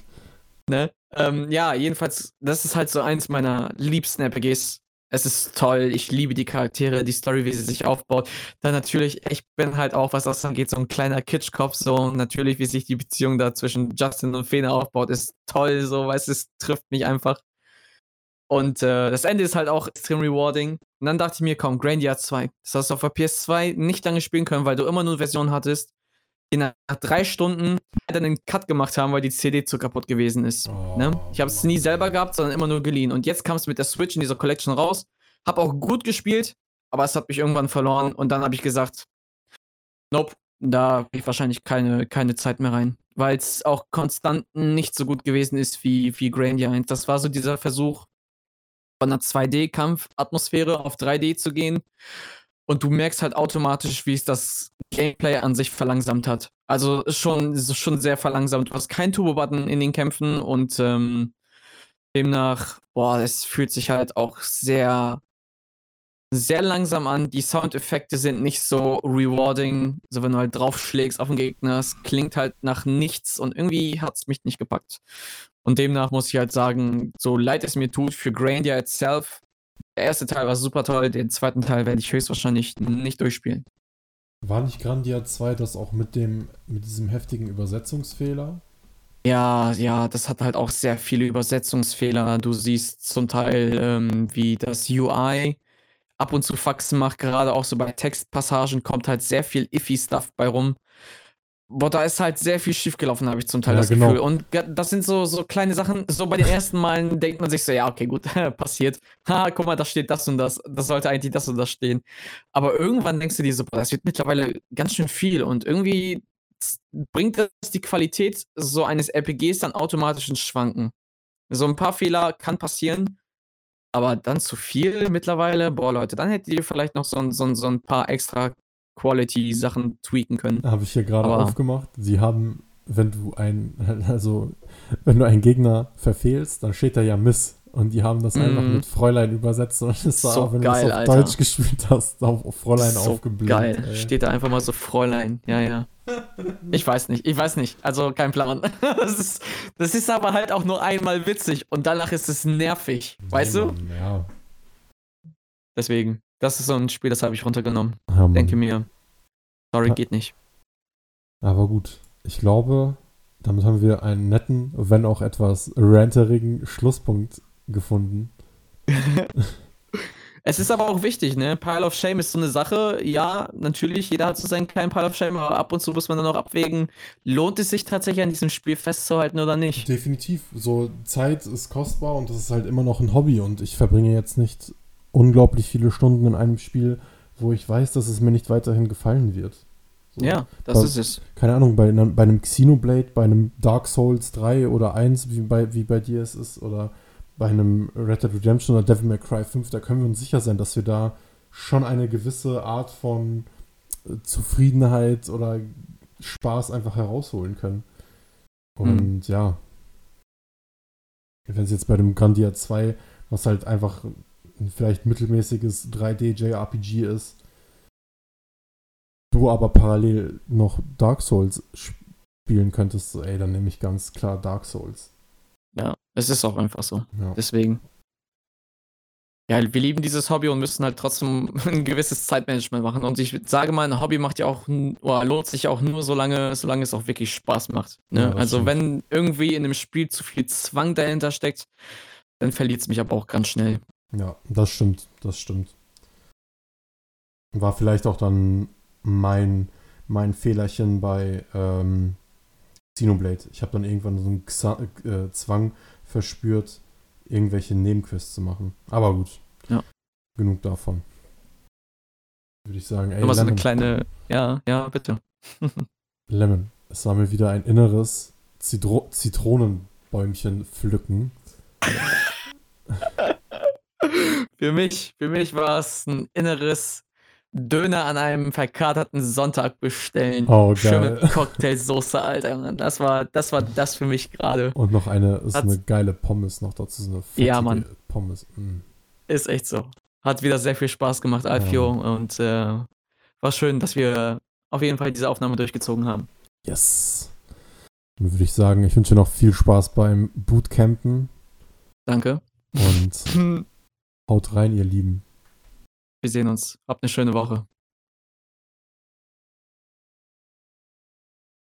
Ne? Ähm, ja, jedenfalls, das ist halt so eins meiner liebsten RPGs es ist toll. Ich liebe die Charaktere, die Story, wie sie sich aufbaut. Dann natürlich, ich bin halt auch, was das angeht, so ein kleiner Kitschkopf. So natürlich, wie sich die Beziehung da zwischen Justin und Fena aufbaut, ist toll. So, weil es trifft mich einfach. Und äh, das Ende ist halt auch extrem rewarding. Und dann dachte ich mir, komm, Grandia 2. Das hast du auf der PS2 nicht lange spielen können, weil du immer nur eine Version hattest, nach drei Stunden dann einen Cut gemacht haben, weil die CD zu kaputt gewesen ist. Oh, ne? Ich habe es nie selber gehabt, sondern immer nur geliehen. Und jetzt kam es mit der Switch in dieser Collection raus. Hab auch gut gespielt, aber es hat mich irgendwann verloren. Und dann habe ich gesagt, nope, da habe ich wahrscheinlich keine, keine Zeit mehr rein. Weil es auch konstant nicht so gut gewesen ist wie, wie Grandia 1. Das war so dieser Versuch, von einer 2D-Kampf-Atmosphäre auf 3D zu gehen. Und du merkst halt automatisch, wie es das Gameplay an sich verlangsamt hat. Also schon, schon sehr verlangsamt. Du hast keinen Turbo-Button in den Kämpfen und ähm, demnach, boah, es fühlt sich halt auch sehr, sehr langsam an. Die Soundeffekte sind nicht so rewarding. So, wenn du halt draufschlägst auf den Gegner, es klingt halt nach nichts und irgendwie hat es mich nicht gepackt. Und demnach muss ich halt sagen, so leid es mir tut, für Grandia itself der erste Teil war super toll, den zweiten Teil werde ich höchstwahrscheinlich nicht durchspielen. War nicht Grandia 2 das auch mit dem, mit diesem heftigen Übersetzungsfehler? Ja, ja, das hat halt auch sehr viele Übersetzungsfehler. Du siehst zum Teil, ähm, wie das UI ab und zu Faxen macht, gerade auch so bei Textpassagen kommt halt sehr viel Iffy-Stuff bei rum. Boah, da ist halt sehr viel schiefgelaufen, habe ich zum Teil ja, das genau. Gefühl. Und das sind so, so kleine Sachen. So bei den ersten Malen denkt man sich so, ja, okay, gut, passiert. Ha, guck mal, da steht das und das. Das sollte eigentlich das und das stehen. Aber irgendwann denkst du dir so, boah, das wird mittlerweile ganz schön viel. Und irgendwie bringt das die Qualität so eines RPGs dann automatisch ins Schwanken. So ein paar Fehler kann passieren, aber dann zu viel mittlerweile, boah, Leute, dann hättet ihr vielleicht noch so, so, so ein paar extra Quality-Sachen tweaken können. Habe ich hier gerade aufgemacht. Sie haben, wenn du ein, also wenn du einen Gegner verfehlst, dann steht da ja Miss. Und die haben das mm. einfach mit Fräulein übersetzt. Und es war, so wenn geil, du es auf Alter. Deutsch gespielt hast, auf Fräulein so aufgebläht. Geil. Ey. Steht da einfach mal so Fräulein. Ja, ja. Ich weiß nicht, ich weiß nicht. Also kein Plan. Das ist, das ist aber halt auch nur einmal witzig und danach ist es nervig. Weißt nee, du? Mann, ja. Deswegen. Das ist so ein Spiel, das habe ich runtergenommen. Ja, Denke mir, sorry, ja. geht nicht. Aber gut, ich glaube, damit haben wir einen netten, wenn auch etwas ranterigen Schlusspunkt gefunden. es ist aber auch wichtig, ne? Pile of Shame ist so eine Sache. Ja, natürlich, jeder hat so seinen kleinen Pile of Shame, aber ab und zu muss man dann auch abwägen, lohnt es sich tatsächlich an diesem Spiel festzuhalten oder nicht? Definitiv. So, Zeit ist kostbar und das ist halt immer noch ein Hobby und ich verbringe jetzt nicht unglaublich viele Stunden in einem Spiel, wo ich weiß, dass es mir nicht weiterhin gefallen wird. So. Ja, das bei, ist es. Keine Ahnung, bei, bei einem Xenoblade, bei einem Dark Souls 3 oder 1, wie bei, wie bei dir es ist, oder bei einem Red Dead Redemption oder Devil May Cry 5, da können wir uns sicher sein, dass wir da schon eine gewisse Art von äh, Zufriedenheit oder Spaß einfach herausholen können. Und mhm. ja, wenn es jetzt bei dem Grandia 2, was halt einfach ein vielleicht mittelmäßiges 3D-JRPG ist, du aber parallel noch Dark Souls spielen könntest, ey, dann nehme ich ganz klar Dark Souls. Ja, es ist auch einfach so. Ja. Deswegen. Ja, wir lieben dieses Hobby und müssen halt trotzdem ein gewisses Zeitmanagement machen. Und ich sage mal, ein Hobby macht ja auch, oder lohnt sich auch nur, solange, solange es auch wirklich Spaß macht. Ne? Ja, also stimmt. wenn irgendwie in einem Spiel zu viel Zwang dahinter steckt, dann verliert es mich aber auch ganz schnell. Ja, das stimmt, das stimmt. War vielleicht auch dann mein, mein Fehlerchen bei ähm, Xenoblade. Ich habe dann irgendwann so einen Xa äh, Zwang verspürt, irgendwelche Nebenquests zu machen. Aber gut. Ja. Genug davon. Würde ich sagen, ey, Nur mal so eine kleine, ja, ja, bitte. Lemon, es war mir wieder ein inneres Zitro Zitronenbäumchen pflücken. für mich, für mich war es ein inneres Döner an einem verkaterten Sonntag bestellen. Oh, geil. Schön Cocktailsoße, Alter. Das war, das war das für mich gerade. Und noch eine, ist eine geile Pommes noch dazu, so eine ja, Mann. Pommes. Mm. Ist echt so. Hat wieder sehr viel Spaß gemacht, Alfio. Ja. Und äh, war schön, dass wir auf jeden Fall diese Aufnahme durchgezogen haben. Yes. Dann würde ich sagen, ich wünsche noch viel Spaß beim Bootcampen. Danke. Und haut rein, ihr Lieben. Wir sehen uns. Habt eine schöne Woche.